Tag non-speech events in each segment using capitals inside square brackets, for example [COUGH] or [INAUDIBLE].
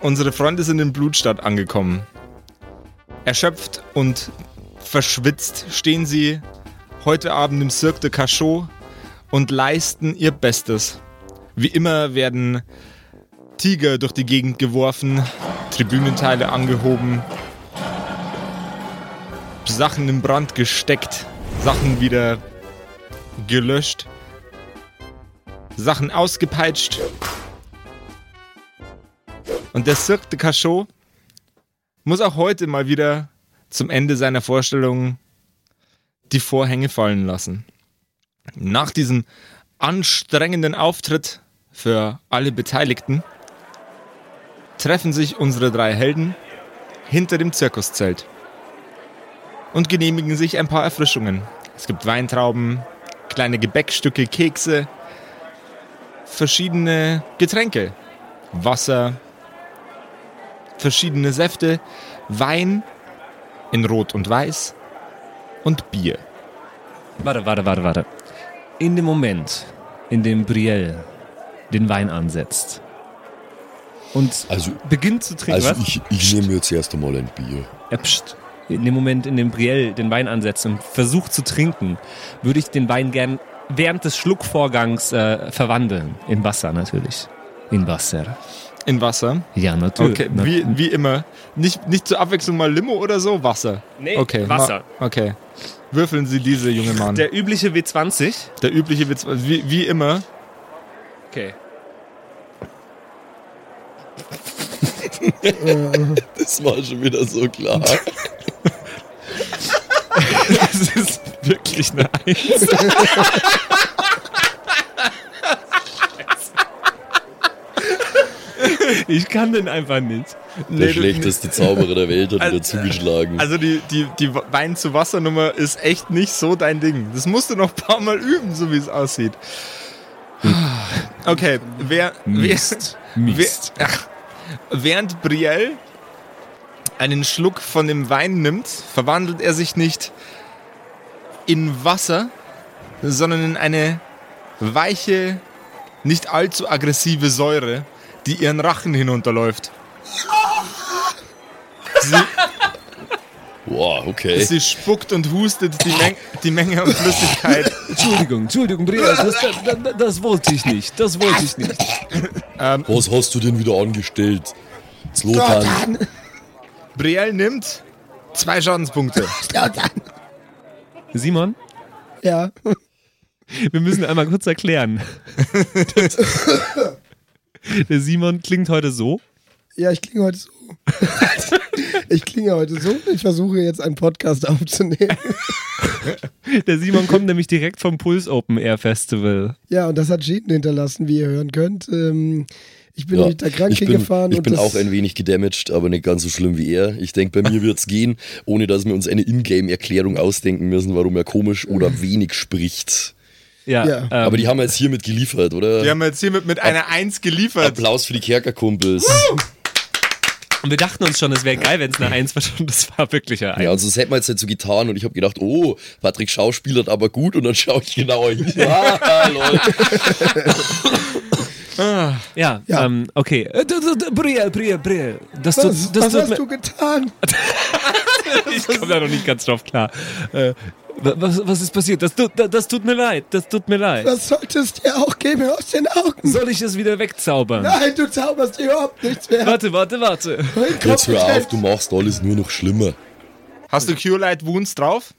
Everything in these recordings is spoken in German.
Unsere Freunde sind in Blutstadt angekommen. Erschöpft und verschwitzt stehen sie heute Abend im Cirque de Cachot und leisten ihr Bestes. Wie immer werden Tiger durch die Gegend geworfen, Tribünenteile angehoben, Sachen in Brand gesteckt, Sachen wieder gelöscht, Sachen ausgepeitscht. Und der Cirque de Cachot muss auch heute mal wieder zum Ende seiner Vorstellung die Vorhänge fallen lassen. Nach diesem anstrengenden Auftritt für alle Beteiligten treffen sich unsere drei Helden hinter dem Zirkuszelt und genehmigen sich ein paar Erfrischungen. Es gibt Weintrauben, kleine Gebäckstücke, Kekse, verschiedene Getränke, Wasser, verschiedene Säfte, Wein in Rot und Weiß und Bier. Warte, warte, warte, warte. In dem Moment, in dem Brielle den Wein ansetzt und Also, beginnt zu trinken, also was? ich, ich nehme jetzt erst einmal ein Bier. Ja, pst. In dem Moment, in dem Brielle den Wein ansetzt und versucht zu trinken, würde ich den Wein gern während des Schluckvorgangs äh, verwandeln. In Wasser natürlich. In Wasser. In Wasser. Ja, natürlich. Okay, wie, wie immer. Nicht, nicht zur Abwechslung mal Limo oder so, Wasser. Nee, okay, Wasser. Ma okay. Würfeln Sie diese, junge Mann. Der, Der übliche W20. übliche Witz, wie, wie immer. Okay. [LAUGHS] Das war schon wieder so klar. [LAUGHS] [LAUGHS] Das ist wirklich eine Eins. Ich kann den einfach nicht. Der du- schlechteste Zauberer der Welt hat wieder Also- zugeschlagen. Also die, die, die Wein zu Wasser Nummer ist echt nicht so dein Ding. Das musst du noch ein paar Mal üben, so wie es aussieht. Okay, wer, Mist. wer, Mist. wer ach, während Brielle einen Schluck von dem Wein nimmt, verwandelt er sich nicht in Wasser, sondern in eine weiche, nicht allzu aggressive Säure, die ihren Rachen hinunterläuft. Sie, Wow, okay. Sie spuckt und hustet die, Meng die Menge an Flüssigkeit. Entschuldigung, Entschuldigung, Brielle, das, das, das, wollte ich nicht. Das wollte ich nicht. Was hast du denn wieder angestellt? Zlotan. Brielle nimmt zwei Schadenspunkte. Simon, Ja. wir müssen einmal kurz erklären. Der Simon klingt heute so. Ja, ich klinge heute so. [LAUGHS] ich klinge heute so. Ich versuche jetzt einen Podcast aufzunehmen. Der Simon kommt nämlich direkt vom Puls Open Air Festival. Ja, und das hat Schäden hinterlassen, wie ihr hören könnt. Ähm, ich bin Ja, nämlich da krank ich bin, hingefahren. ich und bin auch ein wenig gedamaged, aber nicht ganz so schlimm wie er. Ich denke, bei mir [LAUGHS] wird's gehen, ohne dass wir uns eine Ingame-Erklärung ausdenken müssen, warum er komisch oder wenig spricht. Ja, Ja. Ähm, Aber die haben wir jetzt hiermit geliefert, oder? Wir haben jetzt hiermit mit einer Eins geliefert. Applaus für die Kerkerkumpels. und wir dachten uns schon, es wäre geil, wenn es eine Eins war. Und das war wirklich eine Eins. Ja, also das hätten wir jetzt nicht so getan und ich habe gedacht, oh, Patrick schauspielert aber gut und dann schaue ich genauer hin. [LAUGHS] Ah, lol. Ja, Ja. Ähm, okay. Brielle, Brielle, Brielle. Das was tut, das was tut hast du getan? [LAUGHS] Ich komme da noch nicht ganz drauf klar. Äh, wa- was, was ist passiert? Das tut, das tut mir leid. Das tut mir leid. Das solltest dir auch geben aus den Augen. Soll ich es wieder wegzaubern? Nein, du zauberst überhaupt nichts mehr. Warte, warte, warte. Jetzt hör auf, du machst alles nur noch schlimmer. Hast du Cure Light Wounds drauf?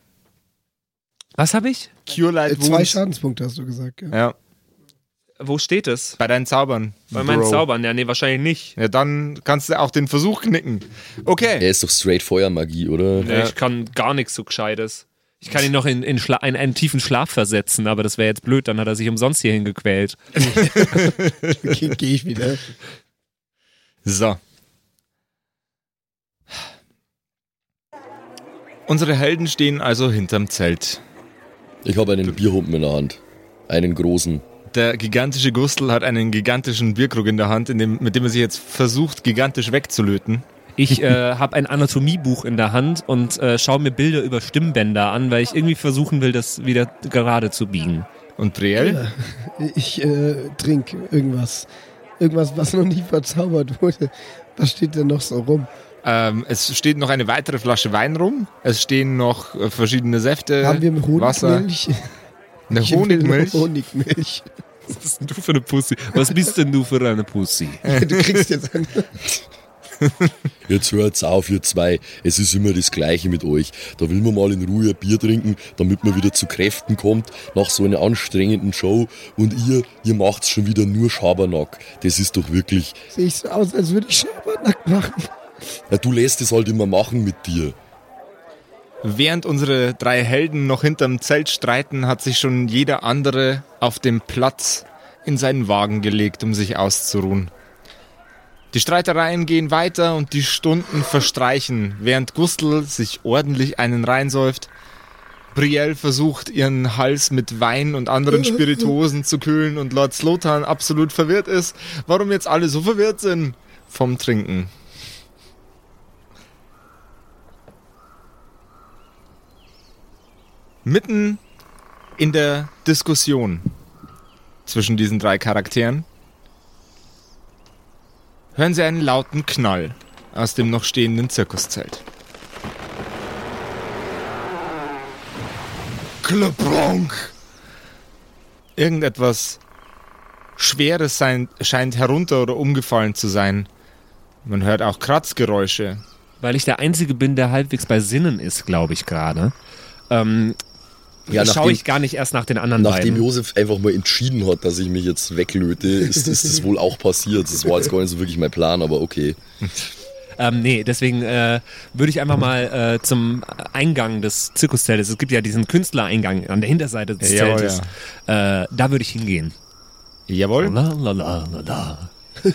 Was habe ich? Cure Light Äh, Zwei Wounds. Schadenspunkte hast du gesagt. Ja. Ja, Wo steht es? bei deinen Zaubern. Bei meinen Bro. Zaubern? Ja, nee, wahrscheinlich nicht. Ja, dann kannst du auch den Versuch knicken. Okay. Er ist doch straight Feuermagie, oder? Nee, Ich kann gar nichts so Gescheites. Ich kann ihn noch in, in, Schla in einen tiefen Schlaf versetzen, aber das wäre jetzt blöd, dann hat er sich umsonst hierhin gequält. Okay, [LAUGHS] geh ich wieder. So. Unsere Helden stehen also hinterm Zelt. Ich habe einen Bierhumpen in der Hand. Einen großen. Der gigantische Gustl hat einen gigantischen Bierkrug in der Hand, in dem, mit dem er sich jetzt versucht, gigantisch wegzulöten. Ich äh, [LAUGHS] habe ein Anatomiebuch in der Hand und äh, schaue mir Bilder über Stimmbänder an, weil ich irgendwie versuchen will, das wieder gerade zu biegen. Und Brielle? Ich äh, trinke irgendwas. Irgendwas, was noch nie verzaubert wurde. Was steht denn noch so rum? Ähm, es steht noch eine weitere Flasche Wein rum. Es stehen noch äh, verschiedene Säfte. Haben wir Wasser. Honigmilch? Eine Honigmilch. Honigmilch. [LAUGHS] Was bist denn du für eine Pussy? Was bist denn du für eine Pussy? [LAUGHS] Du kriegst jetzt eine. [LAUGHS] Jetzt hört's auf, ihr zwei. Es ist immer das Gleiche mit euch. Da will man mal in Ruhe ein Bier trinken, damit man wieder zu Kräften kommt nach so einer anstrengenden Show. Und ihr, ihr macht's schon wieder nur Schabernack. Das ist doch wirklich. Sehe ich so aus, als würde ich Schabernack machen. Ja, du lässt es halt immer machen mit dir. Während unsere drei Helden noch hinterm Zelt streiten, hat sich schon jeder andere auf dem Platz in seinen Wagen gelegt, um sich auszuruhen. Die Streitereien gehen weiter und die Stunden verstreichen, während Gustl sich ordentlich einen reinsäuft. Brielle versucht, ihren Hals mit Wein und anderen [LAUGHS] Spirituosen zu kühlen und Lord Slotan absolut verwirrt ist, warum jetzt alle so verwirrt sind vom Trinken. Mitten in der Diskussion zwischen diesen drei Charakteren hören Sie einen lauten Knall aus dem noch stehenden Zirkuszelt. Klebronk! Irgendetwas Schweres sein, scheint herunter oder umgefallen zu sein. Man hört auch Kratzgeräusche. Weil ich der Einzige bin, der halbwegs bei Sinnen ist, glaube ich gerade. Ähm, Ja, schaue nachdem- ich gar nicht erst nach den anderen Nachdem beiden. Josef einfach mal entschieden hat, dass ich mich jetzt weglöte, ist, ist das wohl auch passiert. Das war jetzt gar nicht so wirklich mein Plan, aber okay. [LAUGHS] Ähm, nee, deswegen äh, würde ich einfach mal äh, zum Eingang des Zirkuszeltes, es gibt ja diesen Künstlereingang an der Hinterseite des Jawohl, Zeltes, äh, da würde ich hingehen. Jawohl. La, la, la, la, la. [LAUGHS]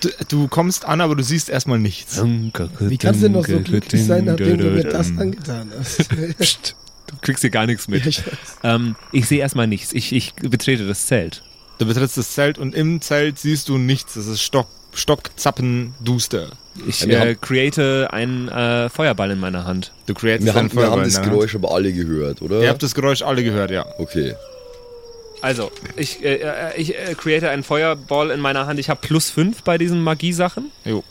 Du, du kommst an, aber du siehst erstmal nichts. Wie kannst du denn noch so glücklich sein, nachdem du mir das angetan hast? [LAUGHS] Psst, kriegst hier gar nichts mit. Ja, ich. Ähm, ich sehe erstmal nichts. Ich, ich betrete das Zelt. Du betrittst das Zelt und im Zelt siehst du nichts. Es ist stock, stockzappenduster. Ich Ja, wir äh, create einen äh, Feuerball in meiner Hand. Du createst Wir haben, einen wir haben Feuerball das. Geräusch aber alle gehört, oder? Ihr habt das Geräusch alle gehört, ja. Okay. Also, ich, äh, äh, ich äh, create einen Feuerball in meiner Hand. Ich habe plus 5 bei diesen Magiesachen. Jo.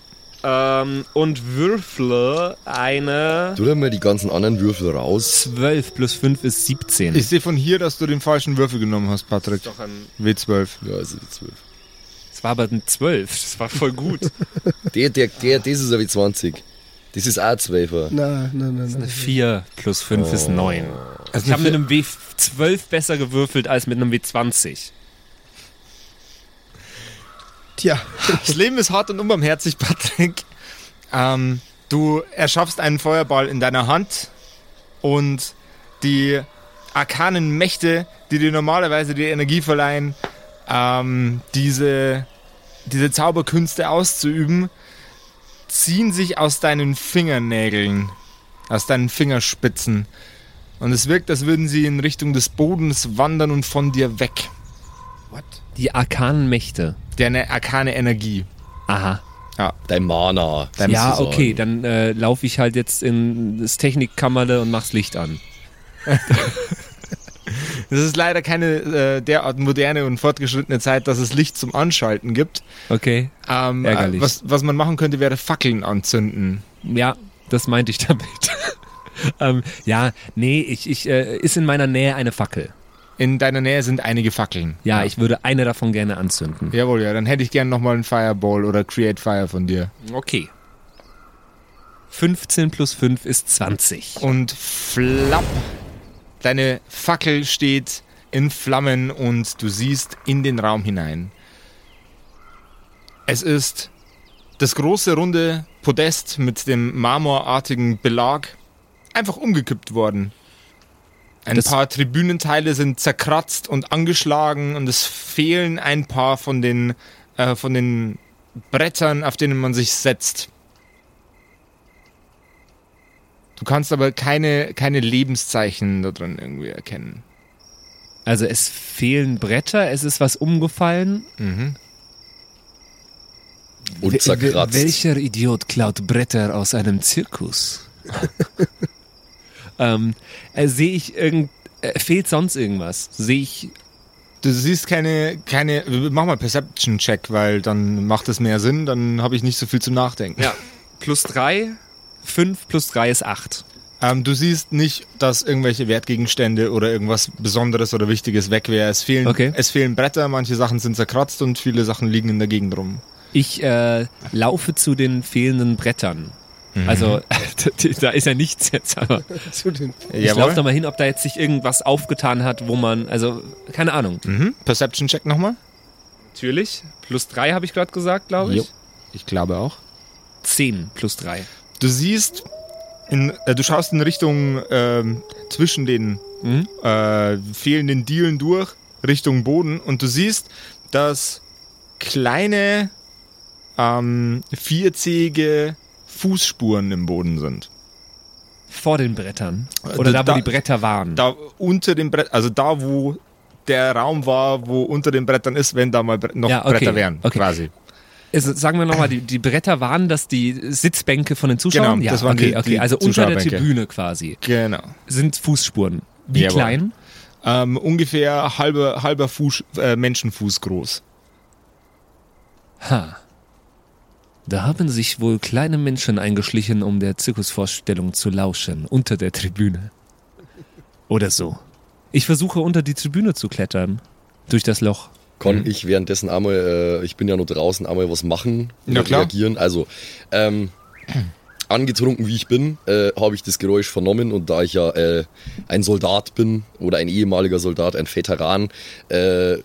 Ähm, und würfle eine Tu da mal die ganzen anderen Würfel raus. 12 plus 5 ist 17. Ich sehe von hier, dass du den falschen Würfel genommen hast, Patrick. doch ein, W12. Ja, also die 12. das war aber ein 12. Das war voll gut. [LAUGHS] Der, der, der, das ist aber 20. Das ist auch ein 12er. Nein, nein, nein. Eine nein. 4 plus 5 ist 9. Also Ich habe mit einem W12 besser gewürfelt als mit einem W20. Tja, Das Leben ist hart und unbarmherzig, Patrick. Ähm, du erschaffst einen Feuerball in deiner Hand und die arkanen Mächte, die dir normalerweise die Energie verleihen, ähm, diese, diese Zauberkünste auszuüben, ziehen sich aus deinen Fingernägeln, aus deinen Fingerspitzen. Und es wirkt, als würden sie in Richtung des Bodens wandern und von dir weg. Die arkanen Mächte. Deine arkane Energie. Aha. Dein Mana. ja, sozusagen. okay, dann äh, laufe ich halt jetzt in das Technikkammerle und mach's Licht an. [LAUGHS] Es ist leider keine äh, derart moderne und fortgeschrittene Zeit, dass es Licht zum Anschalten gibt. Okay. Ähm, Ärgerlich. äh, was, was man machen könnte, wäre Fackeln anzünden. Ja, das meinte ich damit. [LAUGHS] ähm, ja, nee, ich, ich äh, ist in meiner Nähe eine Fackel. In deiner Nähe sind einige Fackeln. Ja, ich würde eine davon gerne anzünden. Jawohl, ja, dann hätte ich gerne nochmal einen Fireball oder Create Fire von dir. Okay. 15 plus 5 ist 20. Und flapp, deine Fackel steht in Flammen und du siehst in den Raum hinein. Es ist das große runde Podest mit dem marmorartigen Belag einfach umgekippt worden. Ein Das- paar Tribünenteile sind zerkratzt und angeschlagen und es fehlen ein paar von den, äh, von den Brettern, auf denen man sich setzt. Du kannst aber keine, keine Lebenszeichen da drin irgendwie erkennen. Also es fehlen Bretter, es ist was umgefallen. Und Wel- zerkratzt. Welcher Idiot klaut Bretter aus einem Zirkus? [LAUGHS] ähm, äh, Sehe ich irgend... Äh, fehlt sonst irgendwas? Sehe ich... Du siehst keine, keine, mach mal Perception-Check, weil dann macht es mehr Sinn, dann habe ich nicht so viel zum Nachdenken. Ja. Plus drei, fünf plus drei ist acht. Ähm, du siehst nicht, dass irgendwelche Wertgegenstände oder irgendwas Besonderes oder Wichtiges weg wäre. Es fehlen, Okay. es fehlen Bretter, manche Sachen sind zerkratzt und viele Sachen liegen in der Gegend rum. Ich äh, laufe zu den fehlenden Brettern. Also [LAUGHS] da ist ja nichts jetzt, aber [LAUGHS] Zu den ich laufe da mal hin, ob da jetzt sich irgendwas aufgetan hat, wo man, also keine Ahnung. Mhm. Perception-Check nochmal? Natürlich. Plus drei habe ich gerade gesagt, glaube ich. Jo. Ich glaube auch. Zehn plus drei. Du siehst, in, äh, du schaust in Richtung ähm, zwischen den Mhm. äh, fehlenden Dielen durch, Richtung Boden und du siehst, dass kleine ähm, vierzähige Fußspuren im Boden sind. Vor den Brettern. Äh, Oder da, da- wo die Bretter waren. Da unter dem Brett, also da, wo der Raum war, wo unter den Brettern ist, wenn da mal noch Ja, okay, Bretter wären, okay. quasi. Also, sagen wir nochmal, die, die Bretter waren das die Sitzbänke von den Zuschauern? Genau, ja, das waren okay, die- okay. die Also unter der. Tribüne quasi Genau. sind Fußspuren. Wie Jawohl. klein? Ähm, ungefähr halber, halber Fuß, äh, Menschenfuß groß. Ha. Da haben sich wohl kleine Menschen eingeschlichen, um der Zirkusvorstellung zu lauschen, unter der Tribüne. Oder so. Ich versuche unter die Tribüne zu klettern. Durch das Loch. Kann ich währenddessen einmal, äh, ich bin ja noch draußen, einmal was machen Na klar. reagieren? Also, ähm, angetrunken wie ich bin, äh, habe ich das Geräusch vernommen und da ich ja äh, ein Soldat bin oder ein ehemaliger Soldat, ein Veteran, äh,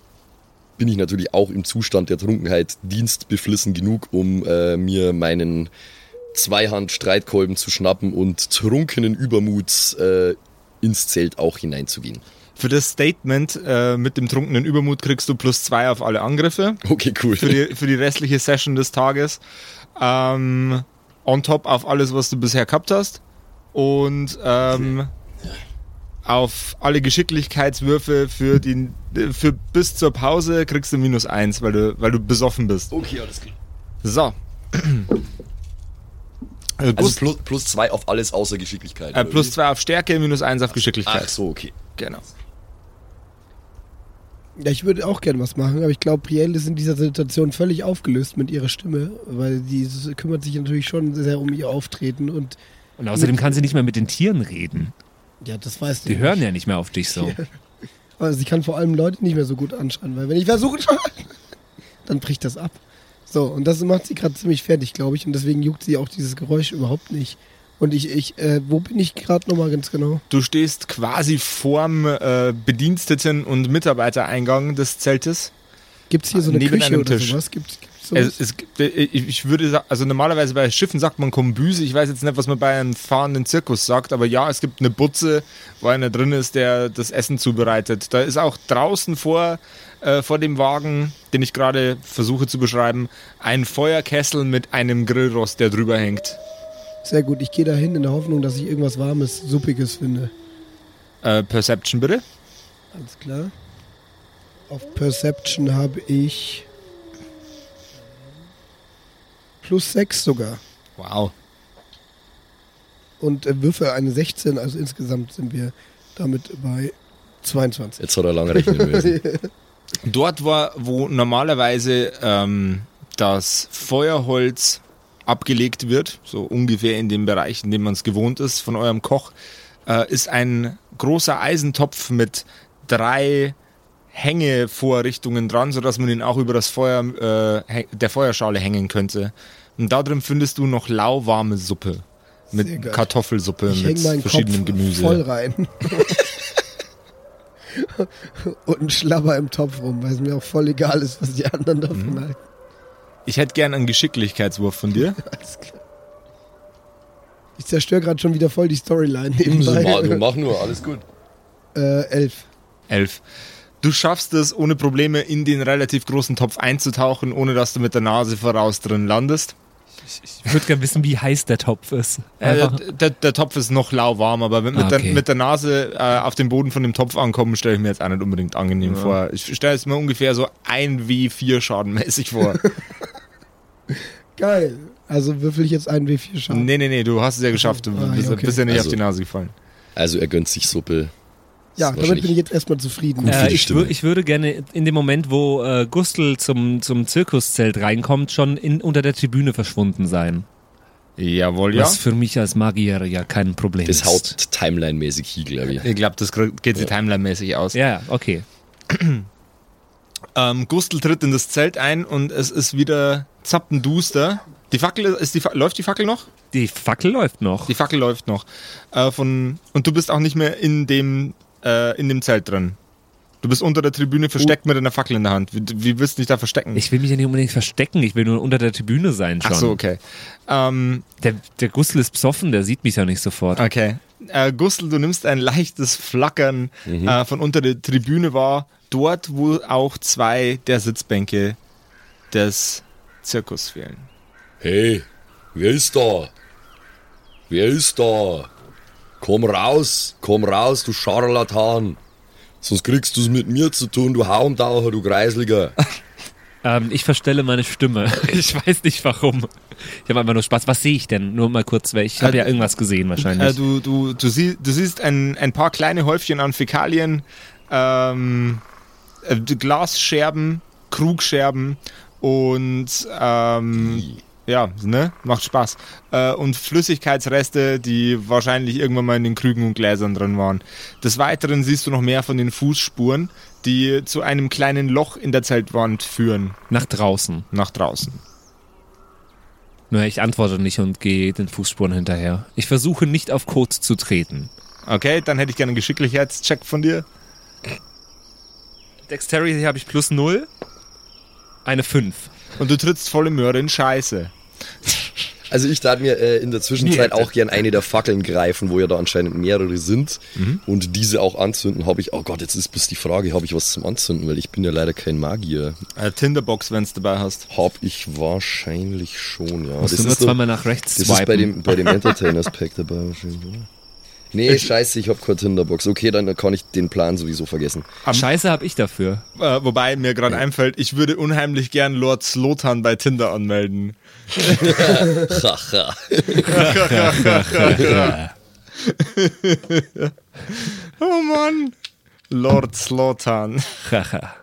bin ich natürlich auch im Zustand der Trunkenheit dienstbeflissen genug, um äh, mir meinen Zweihand-Streitkolben zu schnappen und trunkenen Übermuts äh, ins Zelt auch hineinzugehen. Für das Statement äh, mit dem trunkenen Übermut kriegst du plus zwei auf alle Angriffe. Okay, cool. Für die, für die restliche Session des Tages. Ähm, on top auf alles, was du bisher gehabt hast. Und ähm, auf alle Geschicklichkeitswürfe für, die, für bis zur Pause kriegst du minus eins, weil du, weil du besoffen bist. Okay, alles klar. So. [CLEARS THROAT] Also Also Gust- plus, plus zwei auf alles außer Geschicklichkeit. äh, plus zwei auf Stärke, minus eins auf Geschicklichkeit. Ach so, okay. Genau. Ja, ich würde auch gerne was machen, aber ich glaube, Priel ist in dieser Situation völlig aufgelöst mit ihrer Stimme, weil die s- kümmert sich natürlich schon sehr um ihr Auftreten und Und außerdem kann sie nicht mehr mit den Tieren reden. Ja, das weiß Die hören ja nicht mehr auf dich so. [LAUGHS] Also sie kann vor allem Leute nicht mehr so gut anschauen, weil wenn ich versuche, [LAUGHS] dann bricht das ab. So, und das macht sie gerade ziemlich fertig, glaube ich, und deswegen juckt sie auch dieses Geräusch überhaupt nicht. Und ich, ich, äh, wo bin ich gerade nochmal ganz genau? Du stehst quasi vorm äh, Bediensteten- und Mitarbeitereingang des Zeltes. Gibt es hier so eine Neben Küche oder Tisch. sowas? Sowas? Es, es, gibt- äh, ich ich würde sagen, also normalerweise bei Schiffen sagt man Kombüse. Ich weiß jetzt nicht, was man bei einem fahrenden Zirkus sagt, aber ja, es gibt eine Butze, wo einer drin ist, der das Essen zubereitet. Da ist auch draußen vor, äh, vor dem Wagen, den ich gerade versuche zu beschreiben, ein Feuerkessel mit einem Grillrost, der drüber hängt. Sehr gut, ich gehe da hin in der Hoffnung, dass ich irgendwas Warmes, Suppiges finde. Äh, Perception bitte. Alles klar. Auf Perception habe ich plus 6 sogar. Wow. Und äh, Würfe eine 16, also insgesamt sind wir damit bei 22. Jetzt hat er lange rechnen müssen. [LAUGHS] Dort war, wo normalerweise ähm, das Feuerholz abgelegt wird, so ungefähr in dem Bereich, in dem man es gewohnt ist von eurem Koch, äh, ist ein großer Eisentopf mit drei Hängevorrichtungen dran, sodass man ihn auch über das Feuer äh, der Feuerschale hängen könnte. Und da drin findest du noch lauwarme Suppe mit. Kartoffelsuppe Ich mit verschiedenem Kopf Gemüse. voll rein. [LAUGHS] Und ein Schlabber im Topf rum, weil es mir auch voll egal ist, was die anderen davon Mhm. halten. Ich hätte gern einen Geschicklichkeitswurf von dir. [LAUGHS] Alles klar. Ich zerstöre gerade schon wieder voll die Storyline nebenbei. [LAUGHS] mach nur, alles gut. äh, elf. Elf. Du schaffst es ohne Probleme in den relativ großen Topf einzutauchen, ohne dass du mit der Nase voraus drin landest. Ich würde gerne wissen, wie heiß der Topf ist. Äh, der, der Topf ist noch lauwarm, aber mit, Ah, der, okay. mit der Nase äh, auf dem Boden von dem Topf ankommen, stelle ich mir jetzt auch nicht unbedingt angenehm vor. Ich stelle es mir ungefähr so ein W4 schadenmäßig vor. [LAUGHS] Geil. Also würfel ich jetzt einen W4 Schaden. nee, nee, nee, du hast es ja geschafft. Du Ah, bist, ja, okay. bist ja nicht Also- auf die Nase gefallen. Also er gönnt sich Suppe. Ja, Das damit bin ich jetzt erstmal zufrieden. Äh, ich, ich würde gerne in dem Moment, wo äh, Gustl zum, zum Zirkuszelt reinkommt, schon in, unter der Tribüne verschwunden sein. Jawohl, ja. Was für mich als Magier ja kein Problem Das ist. haut Timeline-mäßig hin, glaube ich. Ich glaube, das geht sich timeline-mäßig aus. Ja, okay. Ähm, Gustl tritt in das Zelt ein und es ist wieder zappenduster. Die Fackel, ist die, Fa- läuft die Fackel noch? Die Fackel läuft noch. Die Fackel läuft noch. Äh, von, und du bist auch nicht mehr in dem, äh, in dem Zelt drin. Du bist unter der Tribüne versteckt mit einer Fackel in der Hand. Wie, wie willst du dich da verstecken? Ich will mich ja nicht unbedingt verstecken, ich will nur unter der Tribüne sein schon. Ach so, okay. Ähm, Der, der Gustl ist besoffen, der sieht mich ja nicht sofort. okay. Äh, Gustl, du nimmst ein leichtes Flackern äh, von unter der Tribüne wahr. Dort, wo auch zwei der Sitzbänke des Zirkus fehlen. Hey, wer ist da? Wer ist da? Komm raus, komm raus, du Scharlatan. Sonst kriegst du's mit mir zu tun, du Haumtaucher, du Kreisliger. [LAUGHS] Ähm, ich verstelle meine Stimme. [LAUGHS] Ich weiß nicht warum. Ich habe einfach nur Spaß. Was sehe ich denn? Nur mal kurz, weil ich habe Äh, ja irgendwas gesehen wahrscheinlich. Äh, du, du, du, sie, du siehst ein, ein paar kleine Häufchen an Fäkalien, ähm, äh, Glasscherben, Krugscherben und ähm, ja, ne, macht Spaß. Äh, und Flüssigkeitsreste, die wahrscheinlich irgendwann mal in den Krügen und Gläsern drin waren. Des Weiteren siehst du noch mehr von den Fußspuren, die zu einem kleinen Loch in der Zeltwand führen, Nach draußen. nach draußen. Nur ich antworte nicht und gehe den Fußspuren hinterher. Ich versuche nicht auf Code zu treten. Okay, dann hätte ich gerne einen Geschicklichkeitscheck von dir. Dexterity habe ich plus 0. Eine 5. Und du trittst volle Möhre in Scheiße. Also ich darf mir äh, in der Zwischenzeit auch gern eine der Fackeln greifen, wo ja da anscheinend mehrere sind und diese auch anzünden, habe ich, oh Gott, jetzt ist bloß die Frage, habe ich was zum Anzünden, weil ich bin ja leider kein Magier. Äh, Tinderbox, wenn du dabei hast. Hab ich wahrscheinlich schon, ja. Musst du nur zweimal nach rechts Das swipen. ist bei dem, bei dem [LAUGHS] Entertainers-Pack dabei wahrscheinlich, oder? Nee, scheiße, ich hab keine Tinderbox. Okay, dann kann ich den Plan sowieso vergessen. Scheiße habe ich dafür. Äh, wobei mir gerade einfällt, ich würde unheimlich gern Lord Slotan bei Tinder anmelden. Haha. [LAUGHS] [LAUGHS] Oh Mann. Lord Slotan. Haha.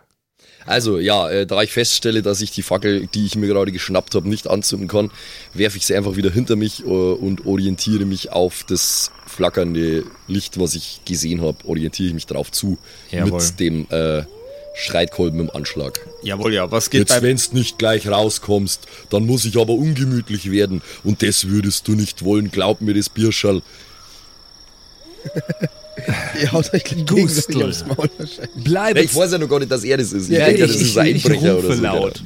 Also ja, äh, da ich feststelle, dass ich die Fackel, die ich mir gerade geschnappt habe, nicht anzünden kann, werfe ich sie einfach wieder hinter mich äh, und orientiere mich auf das flackernde Licht, was ich gesehen habe, orientiere ich mich drauf zu Jawohl. mit dem äh, Streitkolben im Anschlag. Jawohl, ja. Was geht Jetzt, bei... wenn's nicht gleich rauskommst, dann muss ich aber ungemütlich werden und das würdest du nicht wollen, glaub mir das Bierschall. [LAUGHS] Ihr haut euch gegenseitig aufs Maul wahrscheinlich. Bleibe Ich weiß ja noch gar nicht, dass er das ist. Ich Ja, denke, ich- das ist ein Einbrecher rufe oder so. laut.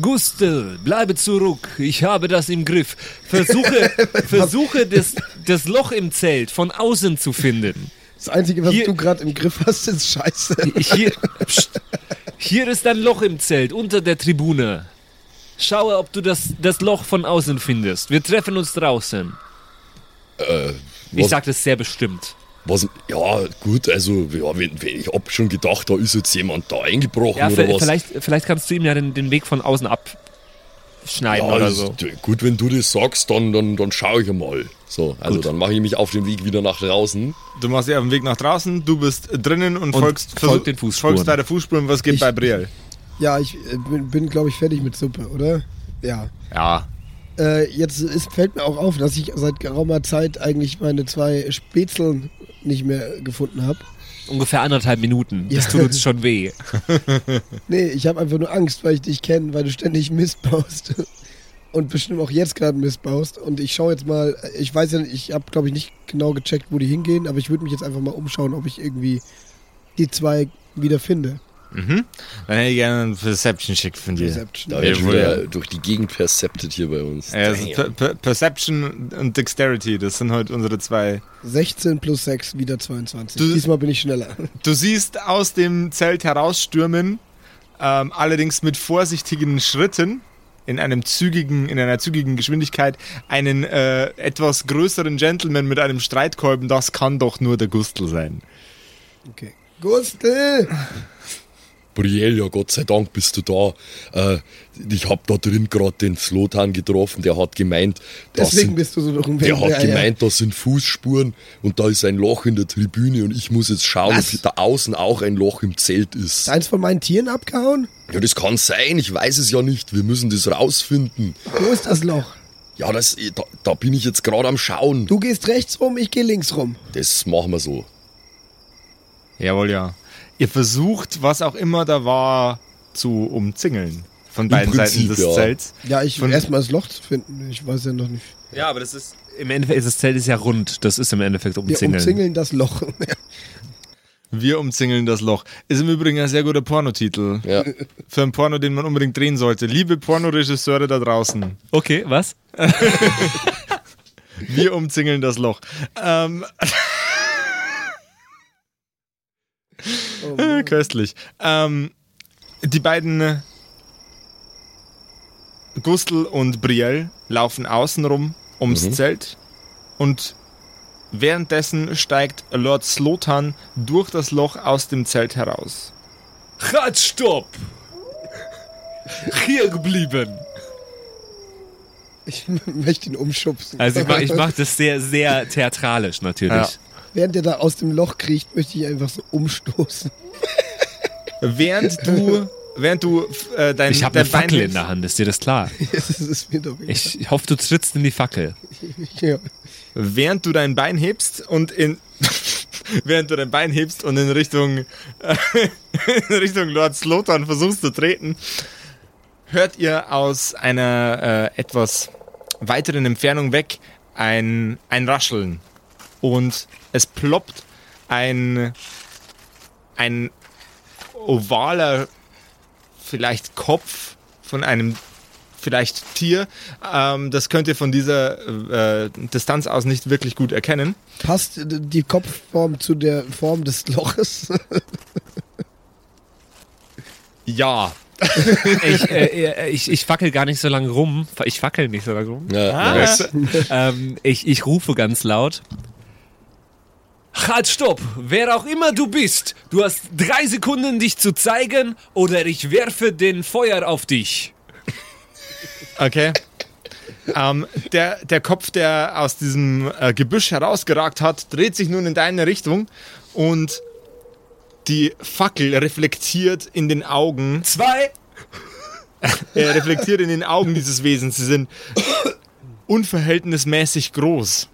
Gustl, bleibe zurück. Ich habe das im Griff. Versuche, [LAUGHS] versuche das, das Loch im Zelt von außen zu finden. Das Einzige, was Hier- du gerade im Griff hast, ist Scheiße. Hier, Psst. hier ist ein Loch im Zelt unter der Tribüne. Schaue, ob du das, das Loch von außen findest. Wir treffen uns draußen. ich was- sag das sehr bestimmt. Was, ja, gut, also ja, wenn, wenn, ich hab schon gedacht, da ist jetzt jemand da eingebrochen Ja, oder was. vielleicht, vielleicht kannst du ihm ja den, den Weg von außen abschneiden ja, oder so. Gut, wenn du das sagst, dann, dann, dann schaue ich mal. So, also Gut. dann mache ich mich auf den Weg wieder nach draußen. Du machst dich auf den Weg nach draußen, du bist drinnen und, Und folgst, versuch- den Fußspuren. folgst bei der Fußspuren. Was geht Ich- bei Brielle? Ja, ich äh, bin, bin glaube ich, fertig mit Suppe, oder? Ja. Ja. Äh, jetzt ist, fällt mir auch auf, dass ich seit geraumer Zeit eigentlich meine zwei Spätzeln nicht mehr gefunden habe. Ungefähr anderthalb Minuten. Das Ja. tut uns schon weh. [LAUGHS] Nee, ich habe einfach nur Angst, weil ich dich kenne, weil du ständig Mist baust. Und bestimmt auch jetzt gerade Mist baust. Und ich schaue jetzt mal, ich weiß ja, nicht, ich habe glaube ich nicht genau gecheckt, wo die hingehen, aber ich würde mich jetzt einfach mal umschauen, ob ich irgendwie die zwei wieder finde. Dann hätte ich gerne einen Perception-Check von dir. Perception. Da wird ja. durch die Gegend percepted hier bei uns. Ja, also per per Perception und Dexterity, das sind heute unsere zwei. 16 plus 6, wieder 22. Du- Diesmal bin ich schneller. Du siehst aus dem Zelt herausstürmen, ähm, allerdings mit vorsichtigen Schritten, in einem zügigen, in einer zügigen Geschwindigkeit, einen äh, etwas größeren Gentleman mit einem Streitkolben. Das kann doch nur der Gustl sein. Okay. Gustel! Brielle, ja Gott sei Dank bist du da. Äh, ich hab da drin gerade den Slotan getroffen, der hat gemeint, das Deswegen sind, bist du so durch den der hat Ja, ja. gemeint, da sind Fußspuren und da ist ein Loch in der Tribüne und ich muss jetzt schauen, Was? ob da außen auch ein Loch im Zelt ist. Ist eins von meinen Tieren abgehauen? Ja, das kann sein, ich weiß es ja nicht. Wir müssen das rausfinden. Wo ist das Loch? Ja, das, da, da bin ich jetzt gerade am Schauen. Du gehst rechts rum, ich gehe links rum. Das machen wir so. Jawohl, ja. Ihr versucht, was auch immer da war, zu umzingeln. Von beiden Prinzip, Seiten des ja. Zelts. Ja, ich Von- erstmal das Loch zu finden. Ich weiß ja noch nicht. Ja, aber das ist. Im Endeffekt das Zelt ist ja rund. Das ist im Endeffekt Wir umzingeln. umzingeln das Loch. [LAUGHS] Wir umzingeln das Loch. Ist im Übrigen ein sehr guter Pornotitel. Ja. [LAUGHS] Für ein Porno, den man unbedingt drehen sollte. Liebe Pornoregisseure da draußen, Okay, was? [LAUGHS] wir umzingeln das Loch. Ähm, Oh, [LAUGHS] köstlich. Ähm, die beiden Gustl und Brielle laufen außenrum ums Mhm. Zelt und währenddessen steigt Lord Slotan durch das Loch aus dem Zelt heraus. Halt, stopp! Hier geblieben. ich [LAUGHS] möchte ihn umschubsen. Also ich mach, ich mach das sehr, sehr theatralisch natürlich. Ja. Während er da aus dem Loch kriecht, möchte ich einfach so umstoßen. Während du, während du äh, dein, Ich habe eine Fackel Bein in der Hand, ist dir das klar? [LAUGHS] das ist mir doch egal. Ich, hoffe, du trittst in die Fackel. ja. während du dein Bein hebst und in [LAUGHS] während du dein Bein hebst und in Richtung [LAUGHS] in Richtung Lord Slotan versuchst zu treten, hört ihr aus einer äh, etwas weiteren Entfernung weg ein ein Rascheln und es ploppt ein ein ovaler vielleicht Kopf von einem vielleicht Tier. Ähm, das könnt ihr von dieser äh, Distanz aus nicht wirklich gut erkennen. Passt die Kopfform zu der Form des Loches? [LAUGHS] Ja. Ich, äh, ich, ich fackel gar nicht so lange rum. Ich fackel nicht so lange rum. Ja, Ah. nice. Ähm, ich, ich rufe ganz laut. Halt, stopp! Wer auch immer du bist, du hast drei Sekunden, dich zu zeigen, oder ich werfe den Feuer auf dich. Okay. Ähm, der, der Kopf, der aus diesem äh, Gebüsch herausgeragt hat, dreht sich nun in deine Richtung und die Fackel reflektiert in den Augen, Zwei. [LAUGHS] er reflektiert in den Augen dieses Wesens. Sie sind unverhältnismäßig groß.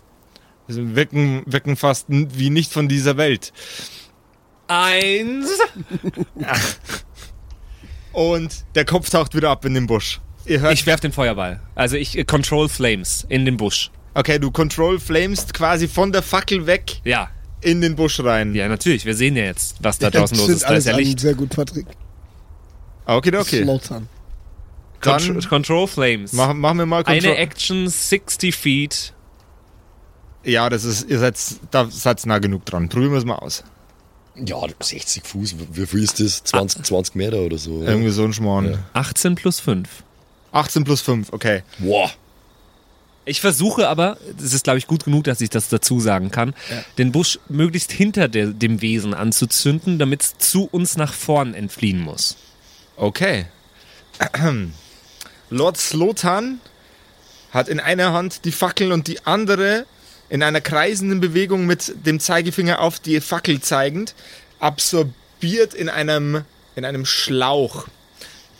Sie wirken, wirken fast wie nicht von dieser Welt. Eins. [LAUGHS] Und der Kopf taucht wieder ab in den Busch. Ihr hört, Ich werf den Feuerball. Also ich äh, control Flames in den Busch. okay, du control flamest quasi von der Fackel weg Ja. in den Busch rein. Ja, natürlich. Wir sehen ja jetzt, was da draußen los ist. Da ist ja. Licht. Sehr gut, Patrick. Okay, okay. Slaughtern. Dann Contr Control Flames. machen, machen wir mal Eine Control. Action 60 Feet. Ja, das ist, ihr seid, da seid nah genug dran. Probieren wir es mal aus. ja, 60 Fuß, wie viel ist das? 20, 20 Meter oder so? oder? Irgendwie so ein Schmarrn. 18 plus 5. 18 plus 5, okay. Boah. Ich versuche aber, es ist glaube ich gut genug, dass ich das dazu sagen kann, den Busch möglichst hinter der, dem Wesen anzuzünden, damit es zu uns nach vorn entfliehen muss. Okay. [CLEARS THROAT] Lord Slotan hat in einer Hand die Fackel und die andere in einer kreisenden Bewegung mit dem Zeigefinger auf die Fackel zeigend absorbiert in einem, in einem Schlauch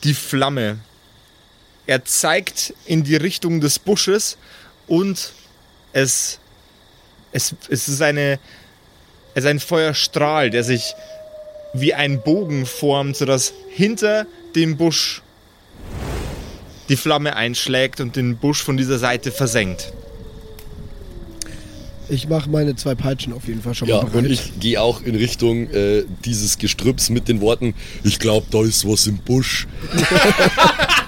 die Flamme. Er zeigt in die Richtung des Busches und es, es, es ist eine, es ist ein Feuerstrahl, der sich wie ein Bogen formt, sodass hinter dem Busch die Flamme einschlägt und den Busch von dieser Seite versenkt. Ich mache meine zwei Peitschen auf jeden Fall schon Ja, mal bereit. und ich gehe auch in Richtung äh, dieses Gestrüpps mit den Worten, ich glaube, da ist was im Busch. [LAUGHS] [LAUGHS]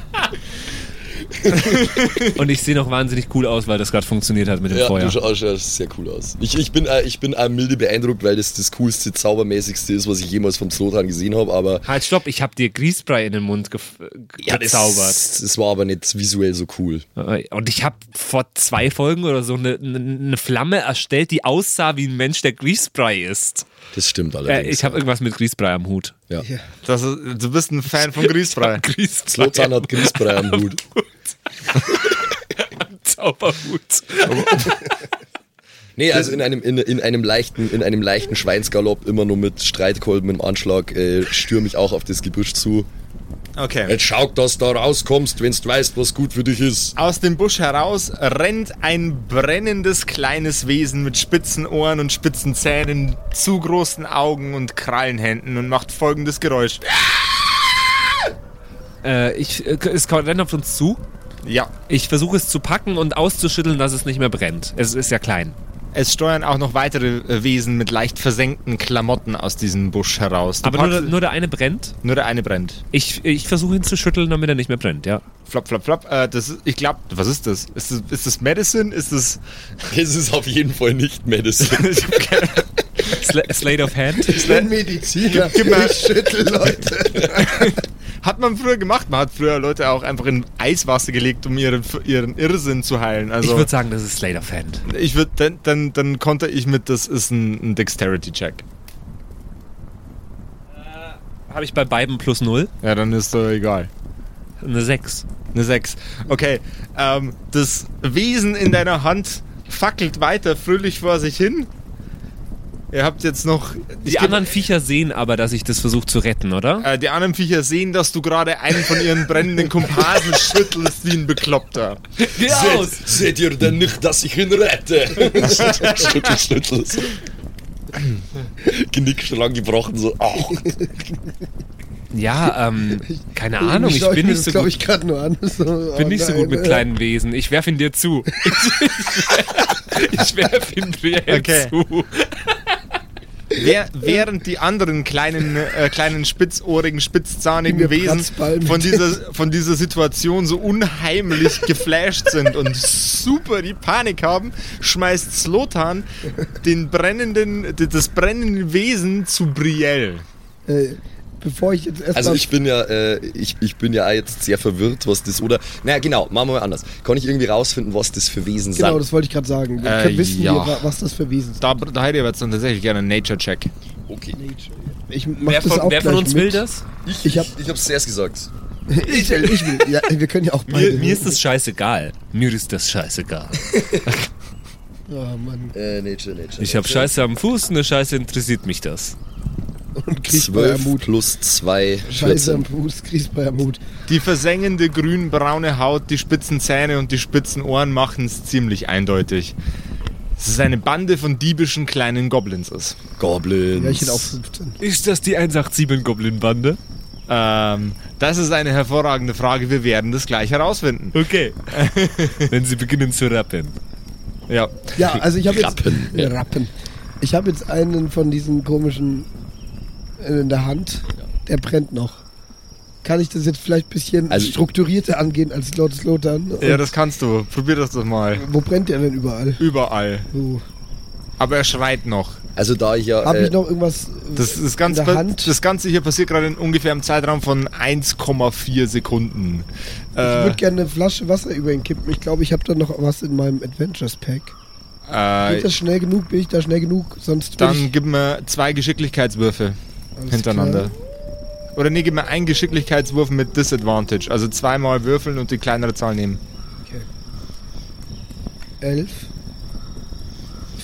[LAUGHS] Und ich sehe noch wahnsinnig cool aus, weil das gerade funktioniert hat mit dem Ja, Feuer. du schaust ja sehr cool aus. Ich, ich, bin, äh, ich bin milde beeindruckt, weil das das coolste, zaubermäßigste ist, was ich jemals vom Slotan gesehen habe, aber Halt, stopp, ich habe dir Grießbrei in den Mund gef gezaubert. das, das war aber nicht visuell so cool. Und ich habe vor zwei Folgen oder so eine, eine, Flamme erstellt, die aussah wie ein Mensch, der Grießbrei isst. Das stimmt Äh, allerdings. ich habe irgendwas mit Grießbrei am Hut. ja. Ja. Das ist, du bist ein Fan von [LAUGHS] Grießbrei. Grießbrei Slotan hat Grießbrei am [LAUGHS] Hut. [LAUGHS] Zauberhut. Nee, also in einem, in, in einem leichten, in einem leichten Schweinsgalopp, immer nur mit Streitkolben im Anschlag, äh, stürme ich auch auf das Gebüsch zu. Okay. Jetzt schau, dass du da rauskommst, wenn du weißt, was gut für dich ist. Aus dem Busch heraus rennt ein brennendes kleines Wesen mit spitzen Ohren und spitzen Zähnen, zu großen Augen und Krallenhänden und macht folgendes Geräusch. Äh, ich, äh, es rennt auf uns zu. Ja, Ich versuche es zu packen und auszuschütteln, dass es nicht mehr brennt. Es ist ja klein. es steuern auch noch weitere äh, Wesen mit leicht versenkten Klamotten aus diesem Busch heraus. Du Aber nur, nur der eine brennt. nur der eine brennt. Ich, ich versuche ihn zu schütteln, damit er nicht mehr brennt, ja. Flop, flop, flop. Äh, das ist, ich glaube, was ist das? Ist das, ist das Medicine? Ist das... [LAUGHS] Es ist auf jeden Fall nicht Medicine. [LAUGHS] ich hab keine, Sla Slate of Hand. Ich bin Mediziner. Gib mal- Ich schüttel Leute. [LAUGHS] Hat man früher gemacht. Man hat früher Leute auch einfach in Eiswasser gelegt, um ihren, ihren Irrsinn zu heilen. Also Ich würde sagen, das ist Slate of Hand. ich würde dann, dann, dann konnte ich mit, das ist ein, ein Dexterity-Check. Habe ich bei beiden plus 0. Ja, dann ist doch egal. Eine 6. Eine 6. Okay. Ähm, das Wesen in deiner Hand fackelt weiter fröhlich vor sich hin. Ihr habt jetzt noch. Die ich anderen Viecher sehen aber, dass ich das versuche zu retten, oder? Äh, die anderen Viecher sehen, dass du gerade einen von ihren brennenden Komparsen [LAUGHS] schüttelst wie ein Bekloppter. Geh seht, seht ihr denn nicht, dass ich ihn rette? [LAUGHS] schüttel, schüttel. So. Genickstrang gebrochen, so. Au. Ja, ähm, keine Ahnung, ich bin nicht so gut. ich gerade nur an. So, oh bin nicht so gut mit kleinen Wesen. Ich werf ihn dir zu. [LAUGHS] ich werf ihn dir Okay. zu. Wer, während die anderen kleinen, äh, kleinen spitzohrigen, spitzzahnigen Wesen von dieser, von dieser Situation so unheimlich geflasht sind und super die Panik haben, schmeißt Slotan den brennenden, das brennende Wesen zu Brielle. Äh, bevor ich jetzt erstmal. Also ich bin ja, äh, ich, ich bin ja jetzt sehr verwirrt, was das oder. Naja, genau, machen wir mal anders. Kann ich irgendwie rausfinden, was das für Wesen genau, sind? das wollte ich gerade sagen. Wir Äh, können wissen ja. wir, wa- was das für Wesen sind. Da, da hätte ich jetzt dann tatsächlich gerne einen Nature-Check. Okay. Ich mach Wer das von, auch wer von uns mit. will das? Ich, Ich hab- ich hab's zuerst gesagt. [LAUGHS] ich, will, ich will. Ja, wir können ja auch beide. Mir, mir ist das scheißegal. Mir ist das scheißegal. [LAUGHS] Oh Mann. Äh, Nature, Nature. Ich habe Scheiße am Fuß, eine Scheiße interessiert mich das. Und kriegst bei 12 Mut. plus 2, Scheiße am 14. Fuß, kriegst bei Mut. Die versengende grün-braune Haut, die spitzen Zähne und die spitzen Ohren machen es ziemlich eindeutig. Dass es eine Bande von diebischen kleinen Goblins ist. Goblins. Ja, ich hätte auch 15. Ist das die 187 Goblin-Bande? Ähm, das ist eine hervorragende Frage. Wir werden das gleich herausfinden. Okay. [LAUGHS] Wenn sie beginnen zu rappen. Ja. Ja, also ich habe jetzt. Rappen, ja. Rappen. Ich habe jetzt einen von diesen komischen in der Hand. Der brennt noch. Kann ich das jetzt vielleicht ein bisschen Also- strukturierter angehen als Lord Slotan? Und Ja, das kannst du. Probier das doch mal. Wo brennt der denn überall? Überall. So. Aber er schreit noch. Also da ich ja. Habe äh, ich noch irgendwas Das, ist ganz in der Hand? das Ganze hier passiert gerade in ungefähr im Zeitraum von 1,4 Sekunden. ich Äh, würde gerne eine Flasche Wasser über ihn kippen. Ich glaube, ich habe da noch was in meinem Adventures Pack. äh, Geht das schnell genug? Bin ich da schnell genug? Sonst dann ich, gib mir zwei Geschicklichkeitswürfe Alles hintereinander. klar. Oder nee, gib mir einen Geschicklichkeitswurf mit Disadvantage. Also zweimal würfeln und die kleinere Zahl nehmen. 11.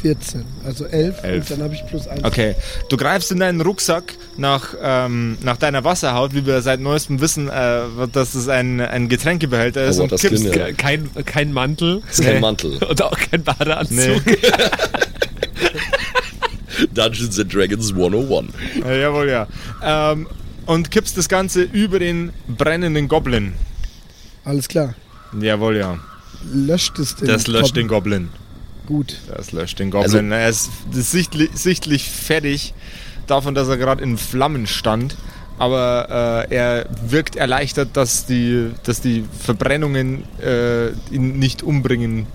14. Also 11. Elf. Und dann habe ich plus 1. Okay, du greifst in deinen Rucksack nach, ähm, nach deiner Wasserhaut, wie wir seit neuestem wissen, äh, dass es ein, ein Getränkebehälter ist Aber und das kippst, Ding, ja. Kein, kein Mantel. Das ist kein Mantel. [LAUGHS] Und auch kein Badeanzug. Nee. [LAUGHS] [LAUGHS] Dungeons and Dragons 101. Ja, jawohl, ja. Ähm, und kippst das Ganze über den brennenden Goblin. Alles klar. Jawohl, ja. Löscht es den. Das löscht Kopf. den Goblin. Gut. Das löscht den Goblin. er ist, ist sichtlich, sichtlich fertig davon, dass er gerade in Flammen stand. aber äh, er wirkt erleichtert, dass die, dass die Verbrennungen äh, ihn nicht umbringen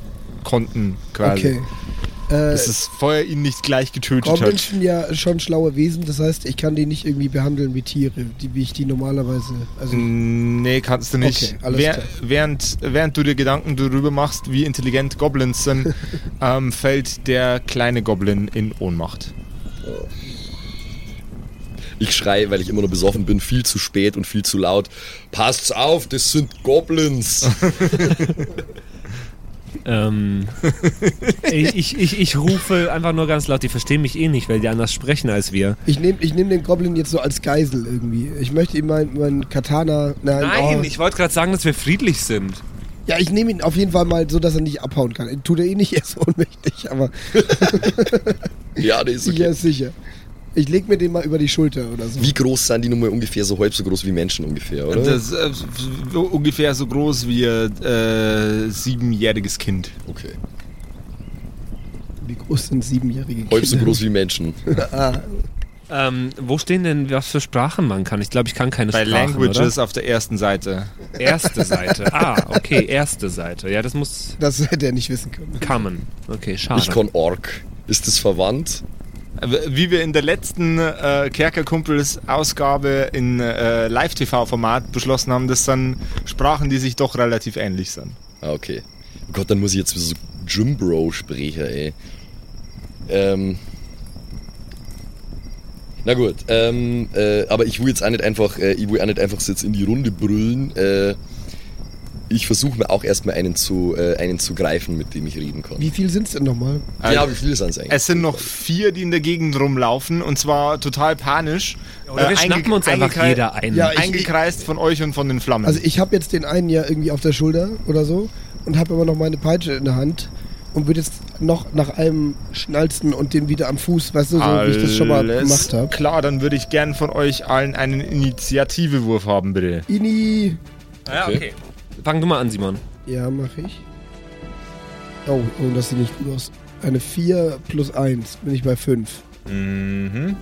konnten, quasi. Okay. Äh, Dass das Feuer ihn nicht gleich getötet Goblins hat. sind ja schon schlaue Wesen, das heißt, ich kann die nicht irgendwie behandeln wie Tiere, die, wie ich die normalerweise. Also, Nee, kannst du nicht. Okay, alles Wer, klar. während, während du dir Gedanken darüber machst, wie intelligent Goblins sind, [LAUGHS] ähm, fällt der kleine Goblin in Ohnmacht. Ich schrei, weil ich immer noch besoffen bin, viel zu spät und viel zu laut. Passt's auf, das sind Goblins. [LAUGHS] [LAUGHS] Ähm, [LAUGHS] ich, ich, ich, ich rufe einfach nur ganz laut, die verstehen mich eh nicht, weil die anders sprechen als wir. ich nehme ich nehm den Goblin jetzt so als Geisel irgendwie. Ich möchte ihm mein, mein Katana. Nein, Nein, oh. ich wollte gerade sagen, dass wir friedlich sind. Ja, ich nehme ihn auf jeden Fall mal so, dass er nicht abhauen kann. Tut er eh nicht, [LAUGHS] er ist ohnmächtig, aber [LAUGHS] ja, das ist sicher okay. ist sicher. Ich leg mir den mal über die Schulter oder so. Wie groß sind die nun mal ungefähr? So halb so groß wie Menschen ungefähr, oder? Das äh, so ungefähr so groß wie ein äh, siebenjähriges Kind. okay. Wie groß sind siebenjährige Halb so Kinder? groß wie Menschen. [LAUGHS] Ah, Ähm, wo stehen denn, was für Sprachen man kann? Ich glaube, ich kann keine Bei Sprachen, Languages auf der ersten Seite. Oder? Erste Seite. [LAUGHS] Ah, okay, erste Seite. Ja, das muss das hätte er nicht wissen können. kommen. Okay, schade. Ich kann Ork. Ist das verwandt? Wie wir in der letzten äh, Kerkerkumpels-Ausgabe in äh, Live-TV-Format beschlossen haben, das sind Sprachen, die sich doch relativ ähnlich sind. Ah, okay. Oh Gott, dann muss ich jetzt so Jimbro sprechen, ey. Ähm. Na gut, ähm, äh, aber ich will jetzt auch nicht einfach, äh, ich will auch nicht einfach so jetzt in die Runde brüllen. Äh, ich versuche mir auch erstmal einen zu, äh, einen zu greifen, mit dem ich reden kann. Wie viel sind's denn nochmal? Ja, wie viele sind es eigentlich? Es sind noch vier, die in der Gegend rumlaufen und zwar total panisch. Oder wir Äh, schnappen einge- uns einfach jeder ein. Ja, ich- eingekreist von euch und von den Flammen. Also ich habe jetzt den einen ja irgendwie auf der Schulter oder so und habe aber noch meine Peitsche in der Hand und würde jetzt noch nach einem schnalzen und den wieder am Fuß, weißt du, so wie ich das schon mal Alles gemacht habe. Klar, dann würde ich gern von euch allen einen Initiativewurf haben, bitte. Ini. ja, okay. Fang du mal an, Simon. Ja, mache ich. Oh, oh, das sieht nicht gut aus. Eine 4 plus 1, bin ich bei 5. Mhm.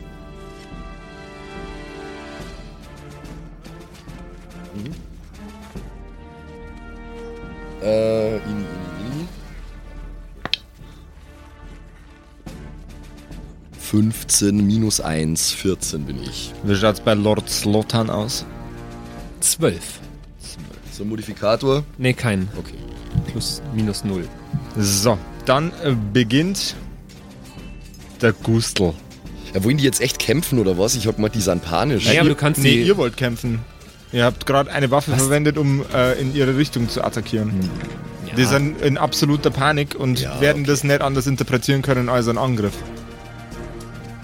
Äh, ini, ini, ini. 15 minus 1, 14 bin ich. Wie schaut's bei Lord Slotan aus? Zwölf. So, Modifikator. Nee, kein. Okay. Plus, minus null. So, dann äh, beginnt der Gustel. Ja, wollen die jetzt echt kämpfen oder was? Ich hab mal, die sind panisch. Ja, aber du kannst nee, die- ihr wollt kämpfen. Ihr habt gerade eine Waffe Was? verwendet, um äh, in ihre Richtung zu attackieren. Ja. Die sind in absoluter Panik und Ja, werden okay. das nicht anders interpretieren können als einen Angriff.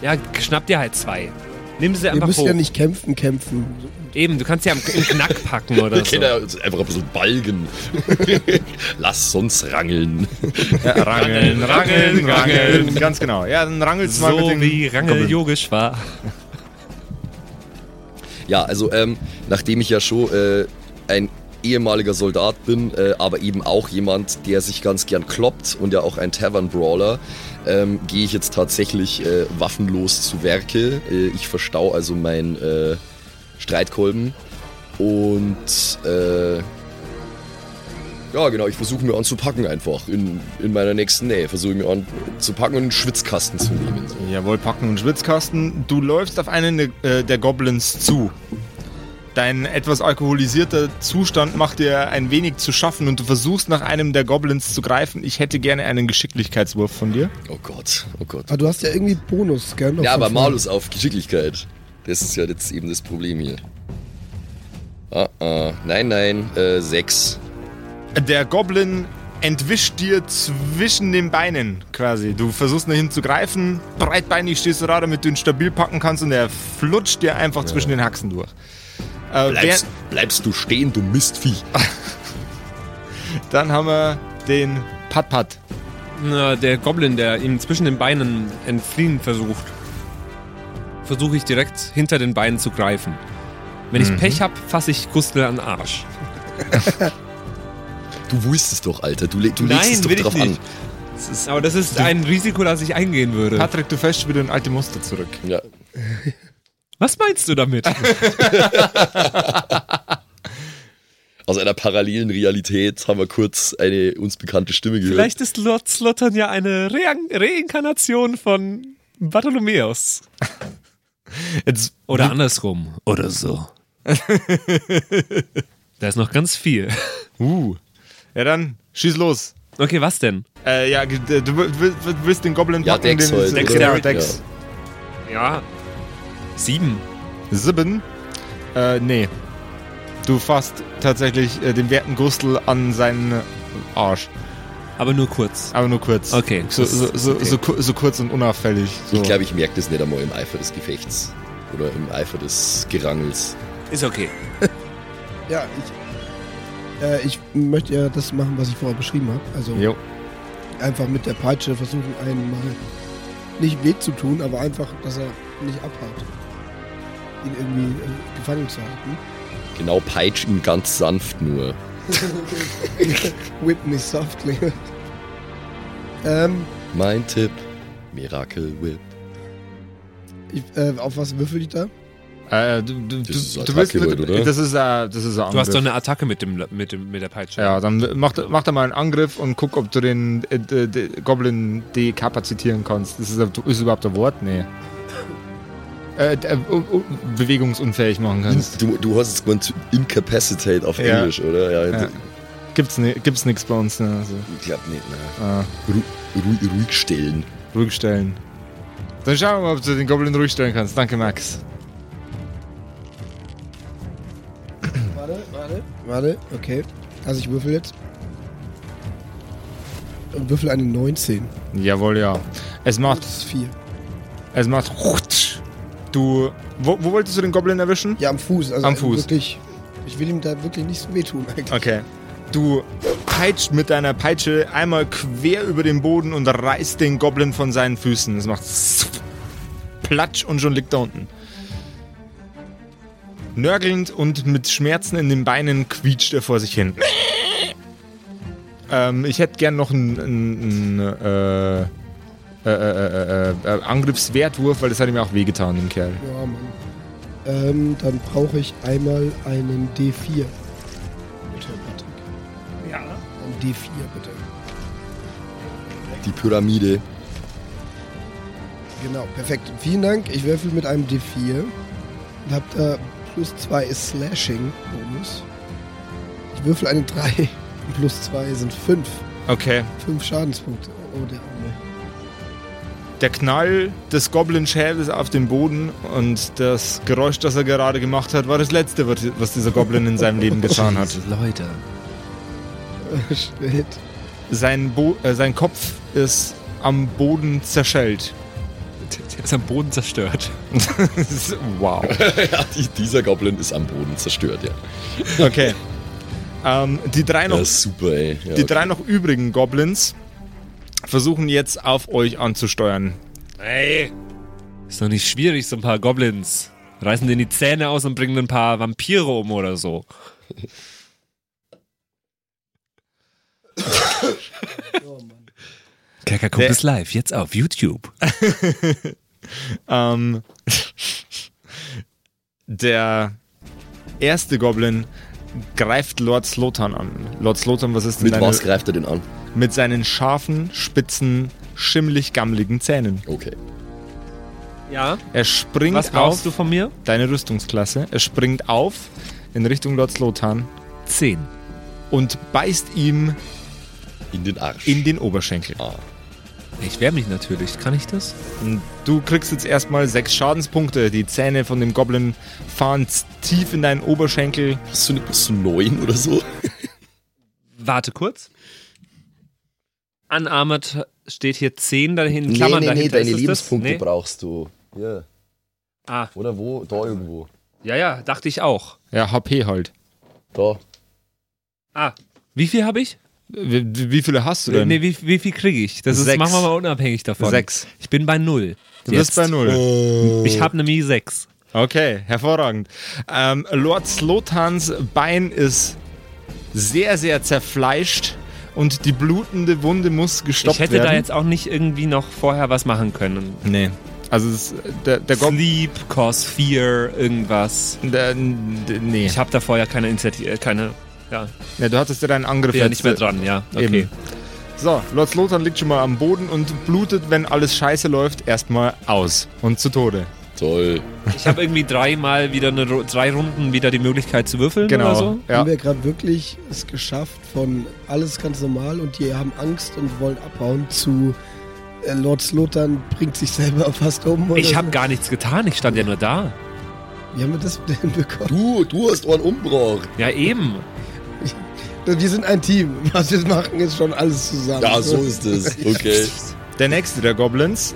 ja, schnapp dir halt zwei. Nimm sie Wir einfach müssen hoch. ja nicht kämpfen, kämpfen. Eben, du kannst ja im, im Knack packen oder Wir so. uns einfach ein bisschen balgen. [LAUGHS] Lass uns rangeln. Ja, rangeln, [LAUGHS] rangeln, rangeln. Ganz genau. Ja, dann rangelt's mal mit So den wie Rangel yogisch war. Ja, also ähm, nachdem ich ja schon äh, ein ehemaliger Soldat bin, äh, aber eben auch jemand, der sich ganz gern kloppt und ja auch ein Tavern-Brawler, ähm, gehe ich jetzt tatsächlich äh, waffenlos zu Werke. Äh, ich verstau also meinen äh, Streitkolben und äh, ja, genau, ich versuche mir anzupacken einfach in, in meiner nächsten Nähe. Versuche mir an zu packen und einen Schwitzkasten zu nehmen. Jawohl, Packen und Schwitzkasten. Du läufst auf einen äh, der Goblins zu. Dein etwas alkoholisierter Zustand macht dir ein wenig zu schaffen und du versuchst nach einem der Goblins zu greifen. Ich hätte gerne einen Geschicklichkeitswurf von dir. Oh Gott, oh Gott. Aber du hast ja irgendwie Bonus, gell? Ja, aber. Malus auf Geschicklichkeit. Das ist ja jetzt eben das Problem hier. Ah, ah. Nein, nein, äh, sechs. Der Goblin entwischt dir zwischen den Beinen quasi. Du versuchst nach hinten zu greifen, breitbeinig stehst du da, damit du ihn stabil packen kannst und er flutscht dir einfach zwischen den Haxen durch. Äh, Bleibst, bleibst du stehen, du Mistvieh. [LAUGHS] dann haben wir den Pat-Pat. Der Goblin, der ihm zwischen den Beinen entfliehen versucht, versuche ich direkt hinter den Beinen zu greifen. Wenn ich Pech hab, fasse ich Gustel an den Arsch. Du willst es doch, Alter. Du, le du legst Nein, es doch will ich drauf nicht. an. Aber das ist ein Risiko, das ich eingehen würde. Patrick, du fällst wieder in alte Muster zurück. Ja. [LAUGHS] Was meinst du damit? [LAUGHS] Aus einer parallelen Realität haben wir kurz eine uns bekannte Stimme gehört. Vielleicht ist Lord Slottern ja eine Re Reinkarnation von Bartholomäus. Jetzt, Oder andersrum. Oder so. da ist noch ganz viel. uh. Ja, dann schieß los. Okay, was denn? Äh, ja, du, du, willst- du willst den Goblin Ja, packen, Dex den halt, Dexterity oder? Dex. Ja. Sieben. Sieben? Äh, nee. Du fasst tatsächlich äh, den werten Gustel an seinen Arsch. Aber nur kurz. Aber nur kurz. Okay, So, so, so, okay. so, so kurz und unauffällig. So. Ich glaube, ich merke das nicht einmal im Eifer des Gefechts. Oder im Eifer des Gerangels. Ist okay. [LAUGHS] Ja, ich, äh, ich möchte ja das machen, was ich vorher beschrieben habe. Also Jo. einfach mit der Peitsche versuchen, einen mal nicht weh zu tun, aber einfach, dass er nicht abhaut. Ihn irgendwie äh, gefangen zu halten. Genau, peitsch ihn ganz sanft nur. [LAUGHS] Whip me softly. [LAUGHS] ähm, Mein Tipp, Miracle Whip. ich, äh, auf was würfel ich da? Äh, du, du, Das ist du, Attacke du halt, mit, oder? Das ist, äh, das ist ein Du hast doch eine Attacke mit, dem, mit, dem, mit der Peitsche. Ja, dann mach, mach da mal einen Angriff und guck, ob du den äh, d- d- Goblin dekapazitieren kannst. Das ist, ist überhaupt ein Wort? Nee. Äh, äh, uh, uh, bewegungsunfähig machen kannst. Du, du hast es gemeint, incapacitate auf Ja. Englisch, oder? Ja, Ja. Gibt's, ni gibt's nix bei uns. Ne? Also, Ich glaube nicht, ne. ah, Ru ruhig, ruhig stellen. ruhig stellen. Dann schauen wir mal, ob du den Goblin ruhig stellen kannst. Danke, Max. Warte, warte. Warte, okay. Also ich würfel jetzt. Und würfel eine 19. Jawohl, ja. Es macht, Das ist 4. es macht. Du. Wo, wo wolltest du den Goblin erwischen? Ja, am Fuß. Also Am Fuß. Wirklich, ich will ihm da wirklich nicht so wehtun eigentlich. Okay. Du peitscht mit deiner Peitsche einmal quer über den Boden und reißt den Goblin von seinen Füßen. Es macht Platsch und schon liegt er unten. Nörgelnd und mit Schmerzen in den Beinen quietscht er vor sich hin. [LAUGHS] Ähm, ich hätte gern noch einen, einen äh, äh, äh, äh, äh, Angriffswertwurf, weil das hat ihm auch wehgetan, dem Kerl. Ja, Mann. Ähm, dann brauche ich einmal einen D4. Bitte, Patrick. Ja. Ein D4, bitte. Die Pyramide. Genau, perfekt. Vielen Dank. Ich würfel mit einem D4 und hab da plus 2 Slashing-Bonus. Ich würfel eine 3 [LAUGHS] und plus 2 sind 5. Okay. 5 Schadenspunkte. Oh, der Arme. Der Knall des Goblin-Schädels auf den Boden und das Geräusch, das er gerade gemacht hat, war das letzte, was dieser Goblin in seinem Leben getan hat. Leute. Shit. Sein, Bo äh, sein Kopf ist am Boden zerschellt. Der ist am Boden zerstört. [LAUGHS] wow. [LAUGHS] ja, die, dieser Goblin ist am Boden zerstört, ja. Okay. Ähm, die drei noch Ja, super, ey. Ja, Die okay. drei noch übrigen Goblins versuchen jetzt auf euch anzusteuern. Ey. Ist doch nicht schwierig, so ein paar Goblins. Reißen denen die Zähne aus und bringen ein paar Vampire um oder so. Oh, Mann. Kerkerkumpel Der- ist live, jetzt auf YouTube. [LAUGHS] Ähm, [LAUGHS] der erste Goblin greift Lord Slotan an. Lord Slotan, was ist denn Mit deine, was greift er denn an? Mit seinen scharfen, spitzen, schimmelig-gammeligen Zähnen. Okay. Ja. Er springt Was auf brauchst du von mir? deine Rüstungsklasse. Er springt auf in Richtung Lord Slotan Zehn. und beißt ihm In den Arsch. in den Oberschenkel. ah. Ich wehre mich natürlich. Kann ich das? Du kriegst jetzt erstmal sechs Schadenspunkte. Die Zähne von dem Goblin fahren tief in deinen Oberschenkel. Hast du nicht bis zu neun oder so? Warte kurz. Unarmored steht hier 10 dahin. Klammern dahinter. deine Ist es Lebenspunkte das? Nee? brauchst du. Ja. Ah, Oder wo? Da irgendwo. ja, ja, dachte ich auch. Ja, HP halt. Da. Ah, wie viel habe ich? Wie, wie viele hast du denn? Nee, wie, wie viel kriege ich? Das ist, machen wir mal unabhängig davon. Sechs. Ich bin bei null. Du bist bei null. Ich habe nämlich sechs. Okay, hervorragend. Ähm, Lord Slotans Bein ist sehr, sehr zerfleischt und die blutende Wunde muss gestoppt Ich hätte werden. da jetzt auch nicht irgendwie noch vorher was machen können. Nee. Also es, der, der. Sleep, Cause Fear, irgendwas. Der, nee. Ich habe da vorher keine Initiative, keine, ja, Ja, du hattest ja deinen Angriff ja jetzt, nicht mehr äh, dran, ja. Okay. Eben. So, Lord Slotan liegt schon mal am Boden und blutet, wenn alles scheiße läuft, erstmal aus und zu Tode. Toll. Ich habe irgendwie dreimal wieder eine, drei Runden wieder die Möglichkeit zu würfeln Genau. oder so. Ja. Haben wir gerade wirklich es geschafft von alles ganz normal und die haben Angst und wollen abhauen zu äh, Lord Slotan bringt sich selber [LAUGHS] fast um. oder Ich habe so. gar nichts getan, ich stand ja nur da. Wie haben wir das [LAUGHS] denn hinbekommen? Du, du hast einen umgebracht. Ja, eben. [LAUGHS] Wir sind ein Team. Was wir machen, ist schon alles zusammen. Ja, so ist es. Okay. Der nächste der Goblins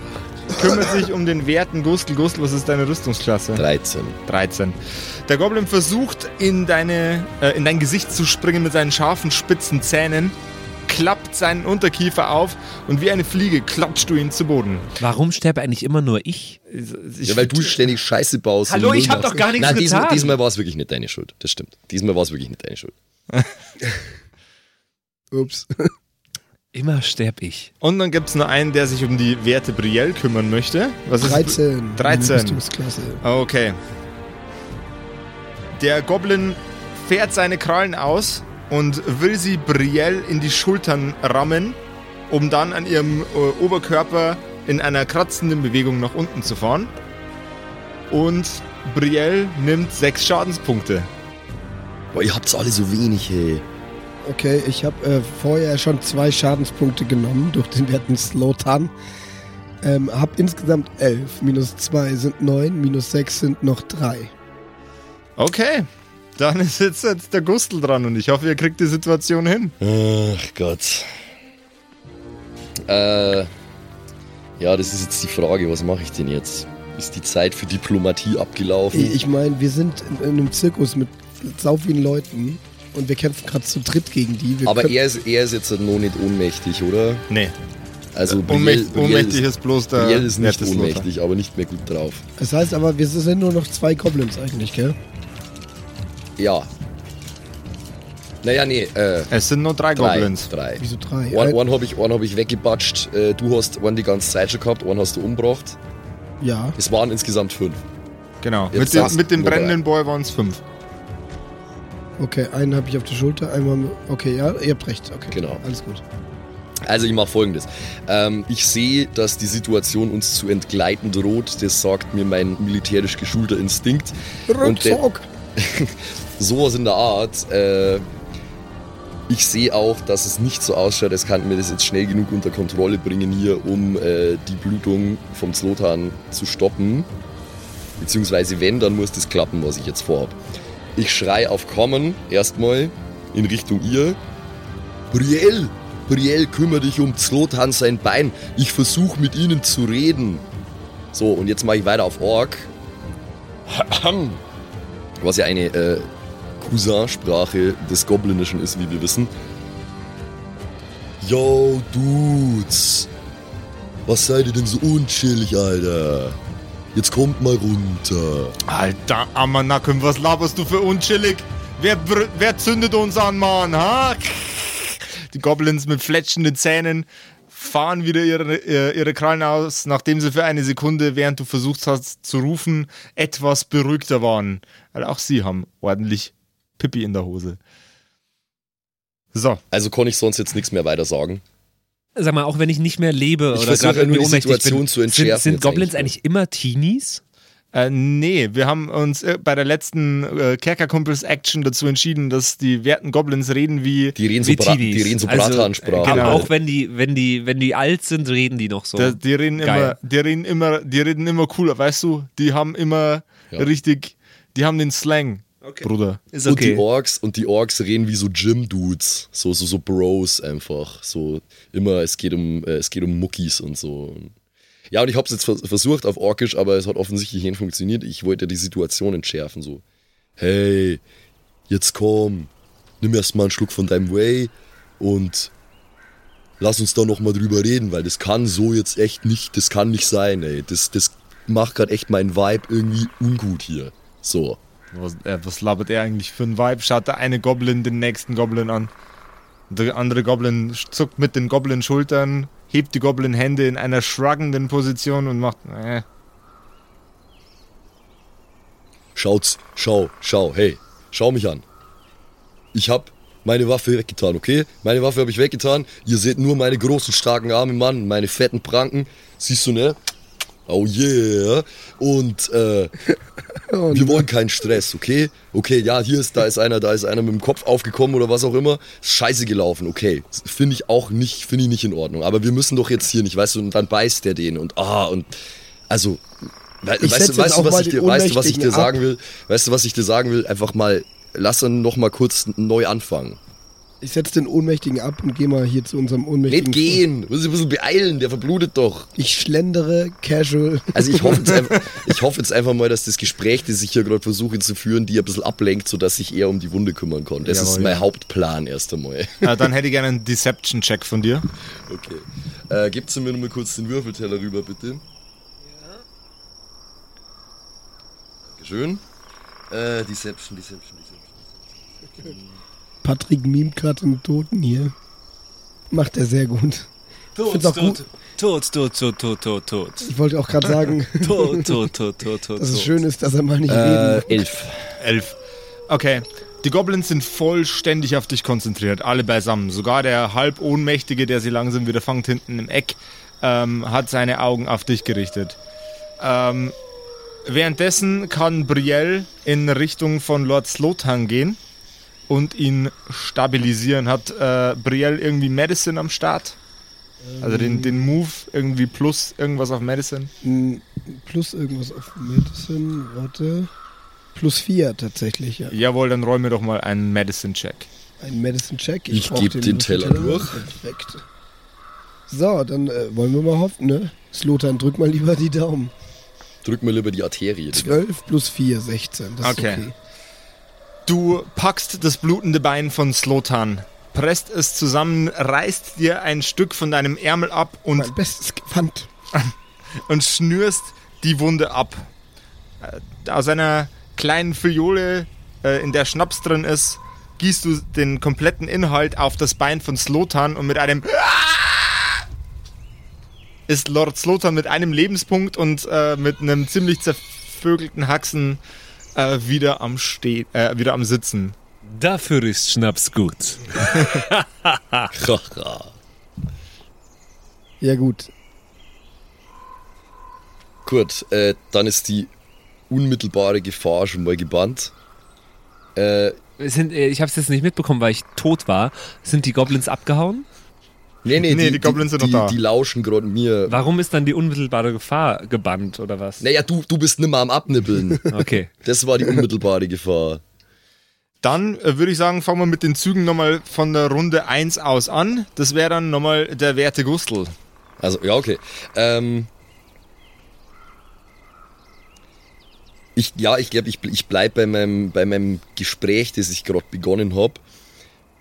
kümmert sich um den werten Gustel. Gustel, was ist deine Rüstungsklasse? 13. 13. Der Goblin versucht in, deine, äh, in dein Gesicht zu springen mit seinen scharfen, spitzen Zähnen, klappt seinen Unterkiefer auf und wie eine Fliege klatscht du ihn zu Boden. Warum sterbe eigentlich immer nur ich? Ich, Ja, weil du ständig Scheiße baust. Hallo, ich hab doch gar nichts Nein, diesmal, getan. diesmal war es wirklich nicht deine Schuld. Das stimmt. Diesmal war es wirklich nicht deine Schuld. [LAUGHS] Ups. Immer sterb ich. Und dann gibt es noch einen, der sich um die Werte Brielle kümmern möchte. Was ist 13. 13. Rüstungsklasse. Okay. Der Goblin fährt seine Krallen aus und will sie Brielle in die Schultern rammen, um dann an ihrem äh, Oberkörper in einer kratzenden Bewegung nach unten zu fahren. Und Brielle nimmt sechs Schadenspunkte. Boah, ihr habt's alle so wenig, hey. Okay, ich habe äh, vorher schon zwei Schadenspunkte genommen durch den werten Slotan. Ähm, hab insgesamt 11. Minus 2 sind 9, minus 6 sind noch 3. Okay, dann ist jetzt, jetzt der Gustel dran und ich hoffe, ihr kriegt die Situation hin. Ach Gott. Äh, ja, das ist jetzt die Frage, was mache ich denn jetzt? Ist die Zeit für Diplomatie abgelaufen? Ich meine, wir sind in, in einem Zirkus mit sau vielen Leuten und wir kämpfen gerade zu dritt gegen die. Wir Aber er ist, er ist jetzt noch nicht ohnmächtig, oder? Nee, Also Brielle, ohnmächtig, Brielle ohnmächtig ist, ist bloß der Brielle ist nicht ohnmächtig, aber nicht mehr gut drauf. Das heißt aber, wir sind nur noch zwei Goblins eigentlich, gell? Ja. Naja, nee, äh, Es sind nur drei, drei. Goblins. Drei. Wieso drei? Einen, einen habe ich, hab ich weggebatscht, äh, du hast einen die ganze Zeit schon gehabt, einen hast du umgebracht. ja. Es waren insgesamt fünf. Genau. Jetzt Mit dem, sagst mit dem brennenden Boy waren es fünf. Okay, einen habe ich auf der Schulter, einmal. Okay, ja, ihr habt recht. Okay, Genau. Alles gut. Also ich mache folgendes. Ähm, ich sehe, dass die Situation uns zu entgleiten droht. Das sagt mir mein militärisch geschulter Instinkt. Rückzug! [LAUGHS] Sowas in der Art. Äh, ich sehe auch, dass es nicht so ausschaut, als könnten wir das jetzt schnell genug unter Kontrolle bringen hier, um äh, die Blutung vom Zlotan zu stoppen. Beziehungsweise wenn, dann muss das klappen, was ich jetzt vorhab. Ich schrei auf Kommen erstmal in Richtung ihr. Brielle, Brielle, kümmere dich um Zlotan sein Bein. Ich versuche mit ihnen zu reden. So, und jetzt mache ich weiter auf Ork. [CLEARS THROAT] Was ja eine äh, Cousinsprache des Goblinischen ist, wie wir wissen. Yo, Dudes. Was seid ihr denn so unchillig, Alter? Jetzt kommt mal runter. Alter Amanakum, was laberst du für unchillig? Wer, wer zündet uns an, Mann? Ha? Die Goblins mit fletschenden Zähnen fahren wieder ihre, äh, ihre Krallen aus, nachdem sie für eine Sekunde, während du versucht hast zu rufen, etwas beruhigter waren. Weil auch sie haben ordentlich Pippi in der Hose. So, Also kann ich sonst jetzt nichts mehr weiter sagen. Sag mal, auch wenn ich nicht mehr lebe Ich oder gerade irgendwie ohnmächtig Situation bin, zu entschärfen sind, sind Goblins eigentlich eigentlich immer Teenies? Äh, nee, wir haben uns äh, bei der letzten äh, Kerkerkumpels-Action dazu entschieden, dass die werten Goblins reden wie. Die reden so, Bra Teenies. die reden so Also, Bratansprache. genau. Auch wenn die, wenn die, wenn die alt sind, reden die noch so. Da, die, reden immer, die reden immer, die reden immer cooler, weißt du? Die haben immer Ja. richtig, die haben den Slang, Bruder. ist Und die okay. Orks und die Orks reden wie so Gym-Dudes, so, so, so Bros einfach. So immer, es geht um, äh, es geht um Muckis und so. Ja, und ich habe es jetzt vers versucht auf Orkisch, aber es hat offensichtlich nicht funktioniert. Ich wollte die Situation entschärfen, so. Hey, jetzt komm, nimm erst mal einen Schluck von deinem Whey und lass uns da noch mal drüber reden, weil das kann so jetzt echt nicht, das kann nicht sein, ey. Das, das macht gerade echt meinen Vibe irgendwie ungut hier. So. Was, äh, was labert er eigentlich für ein Vibe? Schaut der eine Goblin den nächsten Goblin an. Der andere Goblin zuckt mit den Goblin-Schultern, hebt die Goblin-Hände in einer schruggenden Position und macht. Äh. Schaut's, schau, schau, hey, schau mich an. Ich hab meine Waffe weggetan, okay? Meine Waffe habe ich weggetan. Ihr seht nur meine großen, starken Arme, Mann, meine fetten Pranken. Siehst du, ne? Oh yeah. Und äh, [LAUGHS] Oh, wir wollen keinen Stress, okay? Okay, ja, hier ist, da ist einer, da ist einer mit dem Kopf aufgekommen oder was auch immer. Scheiße gelaufen, okay. Finde ich auch nicht, finde ich nicht in Ordnung. Aber wir müssen doch jetzt hier nicht, weißt du, und dann beißt der den und ah, und also. we- Ich weißt du, weißt du, was ich dir, weißt du, was ich dir sagen ab. will? Weißt du, was ich dir sagen will? Einfach mal, lass uns noch mal kurz neu anfangen. Ich setze den Ohnmächtigen ab und gehe mal hier zu unserem Ohnmächtigen. Nicht gehen, muss sich ein bisschen beeilen, der verblutet doch. Ich schlendere casual. Also ich hoffe, jetzt [LAUGHS] einfach, ich hoffe jetzt einfach mal, dass das Gespräch, das ich hier gerade versuche zu führen, die ein bisschen ablenkt, sodass ich eher um die Wunde kümmern kann. Das Jawohl, ist mein ja. Hauptplan erst einmal. Äh, dann hätte ich gerne einen Deception-Check von dir. Okay. Äh, gibst du mir noch mal kurz den Würfelteller rüber, bitte? Ja. Dankeschön. Äh, Deception, Deception, Deception. Patrick mimt gerade den Toten hier. Macht er sehr gut. Tot, gut. tot, tot, tot, tot, tot, tot. Ich wollte auch gerade sagen, Tot, tot, tot, tot, tot. dass es schön ist, dass er mal nicht Äh, reden elf. Elf. Okay. Die Goblins sind vollständig auf dich konzentriert, alle beisammen. Sogar der halb Ohnmächtige, der sie langsam wieder fangt hinten im Eck, ähm, hat seine Augen auf dich gerichtet. Ähm, währenddessen kann Brielle in Richtung von Lord Slothan gehen und ihn stabilisieren. Hat äh, Brielle irgendwie Medicine am Start? Also den, den Move irgendwie plus irgendwas auf Medicine? Mm, Plus irgendwas auf Medicine, warte. Plus vier tatsächlich, ja. Jawohl, dann räume doch mal einen Medicine-Check. Ein Medicine-Check. Ich brauch geb den Teller durch. Perfekt. So, dann äh, wollen wir mal hoffen, ne? Slotan, drück mal lieber die Daumen. Drück mir lieber die Arterie. 12 plus 4, 16. Das Okay. ist okay. Du packst das blutende Bein von Slotan, presst es zusammen, reißt dir ein Stück von deinem Ärmel ab und, Mein bestes Gewand. [LAUGHS] und schnürst die Wunde ab. Äh, Aus einer kleinen Fiole, äh, in der Schnaps drin ist, gießt du den kompletten Inhalt auf das Bein von Slotan und mit einem [LAUGHS] ist Lord Slotan mit einem Lebenspunkt und äh, mit einem ziemlich zervögelten Haxen äh, wieder am Stehen, äh, wieder am Sitzen. Dafür ist Schnaps gut. [LAUGHS] Ja, gut. Gut, äh, dann ist die unmittelbare Gefahr schon mal gebannt. Äh, Sind, äh, ich habe es jetzt nicht mitbekommen, weil ich tot war. Sind die Goblins abgehauen? Nee, nee, Nee, die Goblins sind noch die, da. Die lauschen gerade mir. Warum ist dann die unmittelbare Gefahr gebannt oder was? Naja, du, du bist nimmer am Abnibbeln. [LAUGHS] Okay. Das war die unmittelbare Gefahr. Dann äh, würde ich sagen, fangen wir mit den Zügen nochmal von der Runde 1 aus an. Das wäre dann nochmal der werte Gustl. Also, ja, okay. Ähm, ich, ja, ich glaube, ich, ich bleibe bei meinem, bei meinem Gespräch, das ich gerade begonnen habe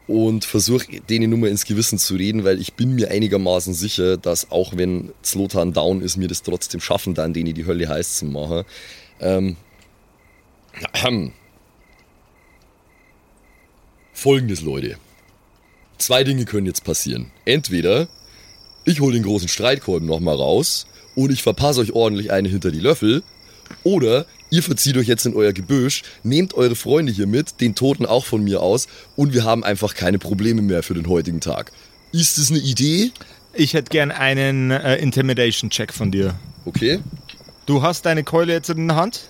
und versuche denen nur mal ins Gewissen zu reden, weil ich bin mir einigermaßen sicher, dass auch wenn Zlotan down ist, mir das trotzdem schaffen, dann denen die Hölle heiß zu machen. Ähm, ahem. Folgendes, Leute. Zwei Dinge können jetzt passieren. Entweder ich hole den großen Streitkolben nochmal raus und ich verpasse euch ordentlich eine hinter die Löffel. Oder ihr verzieht euch jetzt in euer Gebüsch, nehmt eure Freunde hier mit, den Toten auch von mir aus und wir haben einfach keine Probleme mehr für den heutigen Tag. Ist das eine Idee? Ich hätte gern einen äh, Intimidation-Check von dir. Okay. Du hast deine Keule jetzt in der Hand?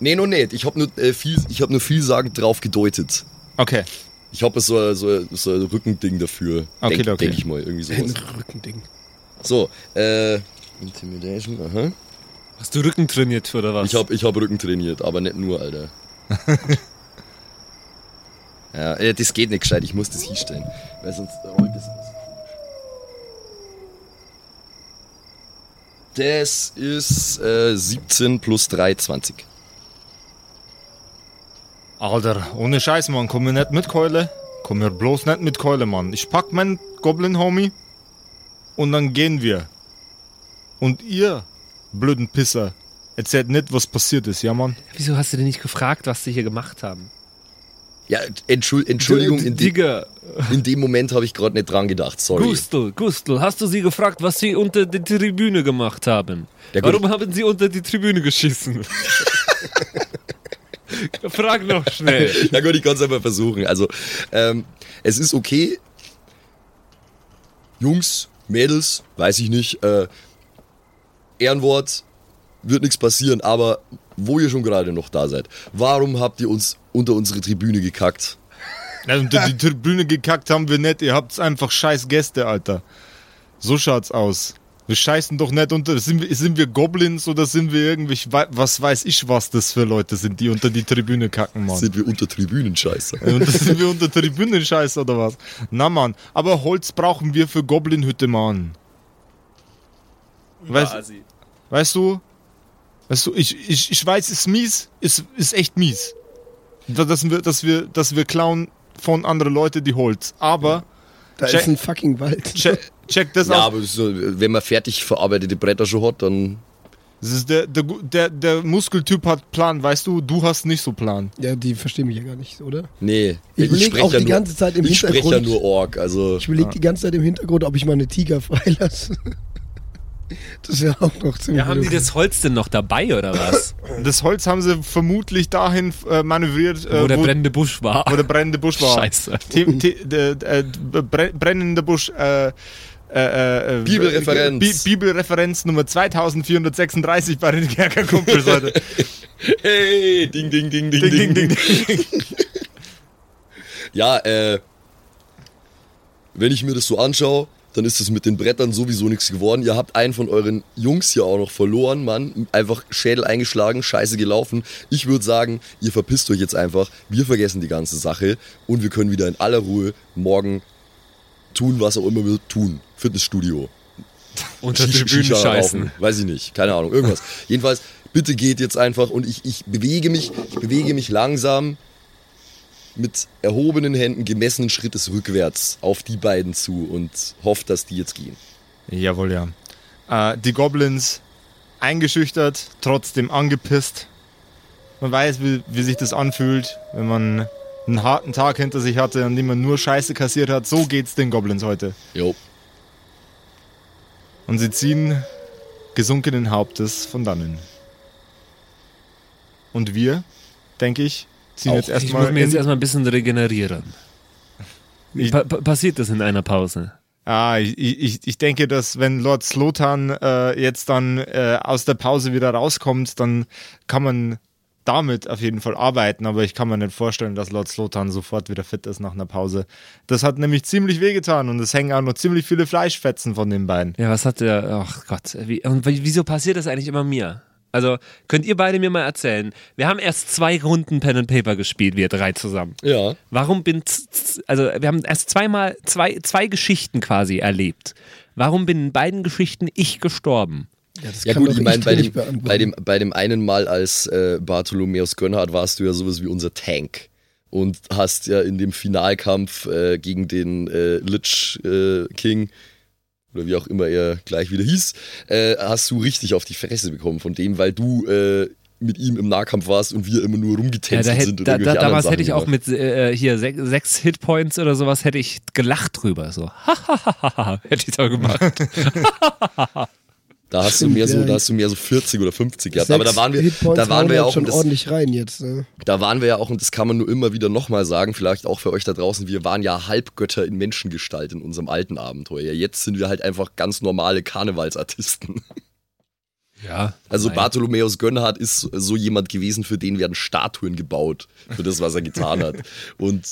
Nee, noch nicht. Ich habe nur, äh, viel, ich hab nur vielsagend drauf gedeutet. Okay. Ich habe so, ein- so, ein- so ein Rückending dafür. Okay, denk, okay. denk ich mal, irgendwie sowas. Ein Rückending. So, äh, Intimidation, aha. Hast du Rücken trainiert oder was? Ich habe ich hab Rücken trainiert, aber nicht nur, Alter. [LAUGHS] ja, äh, das geht nicht gescheit, ich muss das hinstellen. Weil sonst rollt das alles. Das ist äh, 17 plus 3, 20. Alter, ohne Scheiß, Mann. Komm mir nicht mit Keule. Komm mir bloß nicht mit Keule, Mann. Ich pack meinen Goblin-Homie und dann gehen wir. Und ihr, blöden Pisser, erzählt nicht, was passiert ist, ja, Mann? Wieso hast du denn nicht gefragt, was sie hier gemacht haben? Ja, Entschuld, Entschuldigung, in, de, in dem Moment habe ich gerade nicht dran gedacht, sorry. Gustl, Gustl, hast du sie gefragt, was sie unter die Tribüne gemacht haben? Ja. Warum haben sie unter die Tribüne geschissen? [LAUGHS] Frag noch schnell. Ja gut, ich kann es einfach versuchen. Also, ähm, es ist okay. Jungs, Mädels, weiß ich nicht. Äh, Ehrenwort, wird nichts passieren, aber wo ihr schon gerade noch da seid, warum habt ihr uns unter unsere Tribüne gekackt? Also unter die Tribüne gekackt haben wir nicht, ihr habt einfach scheiß Gäste, Alter. So schaut's aus. Wir scheißen doch nicht unter. Sind wir, sind wir Goblins oder sind wir irgendwie, was weiß ich, was das für Leute sind, die unter die Tribüne kacken, Mann? Sind wir unter Tribünenscheiße? Und das sind wir unter Tribünenscheiß oder was? Na, Mann. Aber Holz brauchen wir für Goblinhütte, Mann. Weißt, weißt du? Weißt du, ich, ich, ich weiß, ist mies, ist, ist echt mies. Dass wir, dass wir, dass wir klauen von anderen Leuten die Holz. Aber. Da check, ist ein fucking Wald. Check, check das ja, aus. aber so, wenn man fertig verarbeitete Bretter schon hat, dann. Das ist der, der, der, der Muskeltyp hat Plan, weißt du, du hast nicht so Plan. Ja, die verstehen mich ja gar nicht, oder? Nee. Ich überlege auch ja die nur, ganze Zeit im ich Hintergrund. Ich spreche ja nur Org, also. Ich überlege Ja. die ganze Zeit im Hintergrund, ob ich mal eine Tiger freilasse. Das wäre auch noch ziemlich Ja, haben die das Holz denn noch dabei oder was? Das Holz haben sie vermutlich dahin äh, manövriert, äh, Wo der brennende Busch war. wo der brennende Busch war. Scheiße. The, the, the, äh, bre- brennender Busch. Äh, äh, äh, Bibelreferenz. Bi Bibelreferenz Nummer 2436 bei den Kerkerkumpels heute. [LAUGHS] Hey, ding, ding, ding, ding, ding, ding, ding. [LAUGHS] Ja, äh, wenn ich mir das so anschaue, dann ist es mit den Brettern sowieso nichts geworden. Ihr habt einen von euren Jungs hier auch noch verloren, Mann. Einfach Schädel eingeschlagen, scheiße gelaufen. Ich würde sagen, ihr verpisst euch jetzt einfach. Wir vergessen die ganze Sache und wir können wieder in aller Ruhe morgen tun, was auch immer wir tun. Fitnessstudio. [LAUGHS] Unter Tribünen scheißen. Weiß ich nicht. Keine Ahnung. Irgendwas. Jedenfalls, bitte geht jetzt einfach und ich, ich bewege mich, ich bewege mich langsam mit erhobenen Händen, gemessenen Schrittes rückwärts auf die beiden zu und hoffe, dass die jetzt gehen. Jawohl, ja. Äh, die Goblins eingeschüchtert, trotzdem angepisst. Man weiß, wie, wie sich das anfühlt, wenn man einen harten Tag hinter sich hatte, an dem man nur Scheiße kassiert hat. So geht's den Goblins heute. Jo. Und sie ziehen gesunkenen Hauptes von dannen. Und wir, denke ich, ziehen Auch. jetzt Ich erstmal. muss mir jetzt erstmal ein bisschen regenerieren. Ich- Pa pa passiert das in einer Pause? Ah, ich, ich, ich denke, dass wenn Lord Slotan äh, jetzt dann äh, aus der Pause wieder rauskommt, dann kann man damit auf jeden Fall arbeiten, aber ich kann mir nicht vorstellen, dass Lord Slotan sofort wieder fit ist nach einer Pause. Das hat nämlich ziemlich wehgetan und es hängen auch noch ziemlich viele Fleischfetzen von den Beinen. Ja, was hat der. Ach Gott. Wie, und wie- wieso passiert das eigentlich immer mir? Also, könnt ihr beide mir mal erzählen? Wir haben erst zwei Runden Pen and Paper gespielt, wir drei zusammen. Ja. Warum bin. Also, wir haben erst zweimal, zwei, zwei Geschichten quasi erlebt. Warum bin in beiden Geschichten ich gestorben? Ja, das Ja kann gut, ich meine, bei dem, bei, dem, bei dem einen Mal als äh, Bartholomäus Gönnhardt warst du ja sowas wie unser Tank. Und hast ja in dem Finalkampf äh, gegen den äh, Lich äh, King, oder wie auch immer er gleich wieder hieß, äh, hast du richtig auf die Fresse bekommen von dem, weil du äh, mit ihm im Nahkampf warst und wir immer nur Ja, rumgetänzelt da hätt, sind. da, da, damals anderen hätte ich Sachen auch mit äh, hier sech, sechs Hitpoints oder sowas hätte ich gelacht drüber. So, [LAUGHS] hätte ich da gemacht. [LAUGHS] Da hast du Stimmt, mehr so, ja. da hast du mehr so 40 oder 50 gehabt. Aber da waren wir, Hitpoints da waren wir ja auch, schon und das, ordentlich rein jetzt. Ne? da waren wir ja auch, und das kann man nur immer wieder nochmal sagen, vielleicht auch für euch da draußen, wir waren ja Halbgötter in Menschengestalt in unserem alten Abenteuer. Jetzt sind wir halt einfach ganz normale Karnevalsartisten. [LAUGHS] Ja. Also nein. Bartholomäus Gönnhardt ist so jemand gewesen, für den werden Statuen gebaut, für das, was er getan hat. [LAUGHS] Und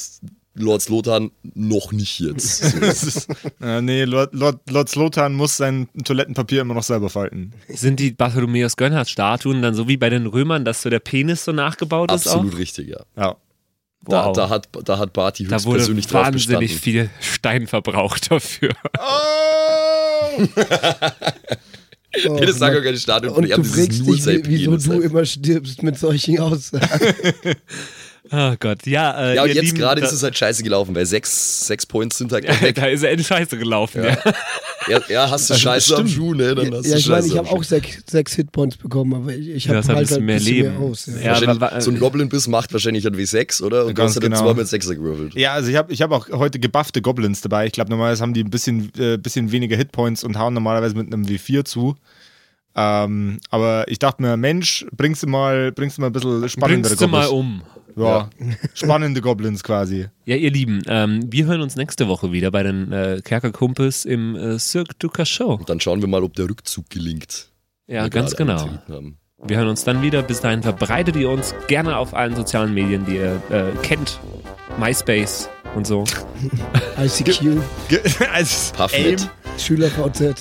Lord Slotan noch nicht jetzt. [LAUGHS] So. Äh, nee, Lord, Lord, Lord Slotan muss sein Toilettenpapier immer noch selber falten. Sind die Bartholomäus Gönnhardt-Statuen dann so wie bei den Römern, dass so der Penis so nachgebaut ist? Absolut Auch? richtig, ja. Ja. Da, Wow. da, hat, da hat Barty Da wurde höchstpersönlich drauf wahnsinnig viel Stein verbraucht dafür. Oh! Oh, das sagen ja keine Statuen von und ihm, du das ist fragst nur dich, wieso du immer stirbst mit solchen Aussagen. [LAUGHS] Oh Gott, ja. Äh, Ja, und jetzt gerade ist es halt scheiße gelaufen, weil sechs, sechs Points sind halt weg. da ist er in Scheiße gelaufen. Ja. Ja, ja hast du Scheiße am Schuh, ne? Dann hast ja, du ich meine, ich habe auch sechs, sechs Hitpoints bekommen, aber ich, ich Ja, habe das hat ein halt bisschen ein mehr bisschen Leben. mehr aus. Ja. Ja. Wahrscheinlich, aber- so ein Goblin-Biss macht wahrscheinlich ein W6, oder? Und du hast ja dann genau. zweimal mit 6er gewürfelt. Ja, also ich habe ich hab auch heute gebuffte Goblins dabei. Ich glaube, normalerweise haben die ein bisschen, äh, bisschen weniger Hitpoints und hauen normalerweise mit einem W4 zu. Ähm, aber ich dachte mir, Mensch, bringst du mal, bringst du mal ein bisschen spannendere Bringst du mal Goblins. um. Ja, [LAUGHS] spannende Goblins quasi. Ja, ihr Lieben, ähm, wir hören uns nächste Woche wieder bei den äh, Kerkerkumpels im äh, Cirque du Cachot. Und dann schauen wir mal, ob der Rückzug gelingt. Ja, ganz genau. Wir hören uns dann wieder. Bis dahin verbreitet ihr uns gerne auf allen sozialen Medien, die ihr äh, kennt. MySpace und so. [LAUGHS] ICQ, Ge- [LAUGHS] Als Puffnet. SchülerVZ.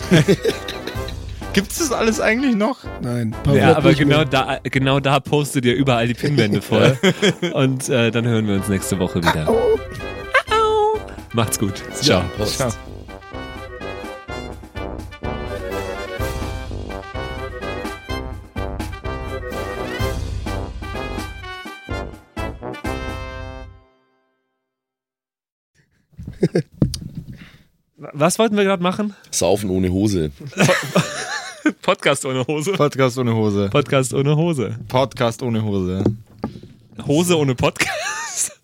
Gibt es das alles eigentlich noch? Nein, Ja, aber genau mehr. da, genau da postet ihr überall die Pinwände voll. Und äh, dann hören wir uns nächste Woche wieder. Macht's gut. Ciao. Post. Ciao. [LAUGHS] Was wollten wir gerade machen? Saufen ohne Hose. [LAUGHS] Podcast ohne Hose. Podcast ohne Hose. Podcast ohne Hose. Podcast ohne Hose. Hose ohne Podcast.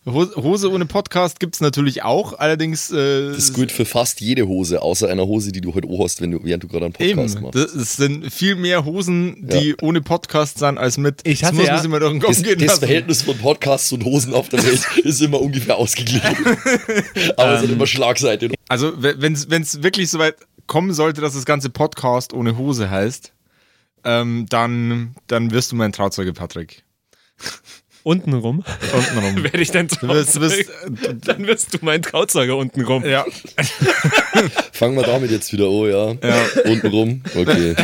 Hose, Hose ohne Podcast gibt es natürlich auch, allerdings äh, Das gilt für fast jede Hose, außer einer Hose, die du heute hast, wenn du, während du gerade einen Podcast eben. machst. Das, es sind viel mehr Hosen, die Ja. ohne Podcast sind, als mit. Ich das hatte muss ja- mal durch den Kopf Das, gehen das lassen. Verhältnis von Podcasts und Hosen auf der Welt [LAUGHS] ist immer ungefähr ausgeglichen. [LAUGHS] Aber es hat immer Schlagseite. Also, wenn es wirklich so weit kommen sollte, dass das ganze Podcast ohne Hose heißt, ähm, dann, dann wirst du mein Trauzeuge, Patrick. Untenrum. Untenrum. [LAUGHS] Werde ich dein Du wirst, du wirst, Trauzeuge? Dann wirst du mein Trauzeuge untenrum. ja, [LAUGHS] Fangen wir damit jetzt wieder an, ja. Ja. Unten rum. Okay.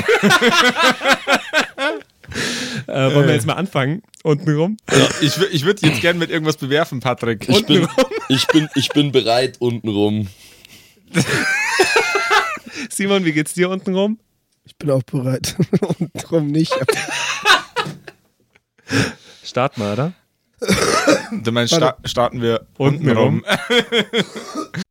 Äh, wollen wir jetzt mal anfangen? Untenrum? ich, wür- ich würde jetzt gerne mit irgendwas bewerfen, Patrick. Ich bin, ich bin, ich bin bereit unten rum. [LAUGHS] Simon, wie geht's dir untenrum? Ich bin auch bereit. [LAUGHS] Und drum nicht. Start mal, oder? Du meinst, sta starten wir Untenrum. untenrum. [LAUGHS]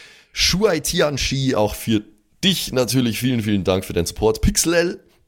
Shuai Tianchi, auch für dich natürlich vielen, vielen Dank für deinen Support. Pixel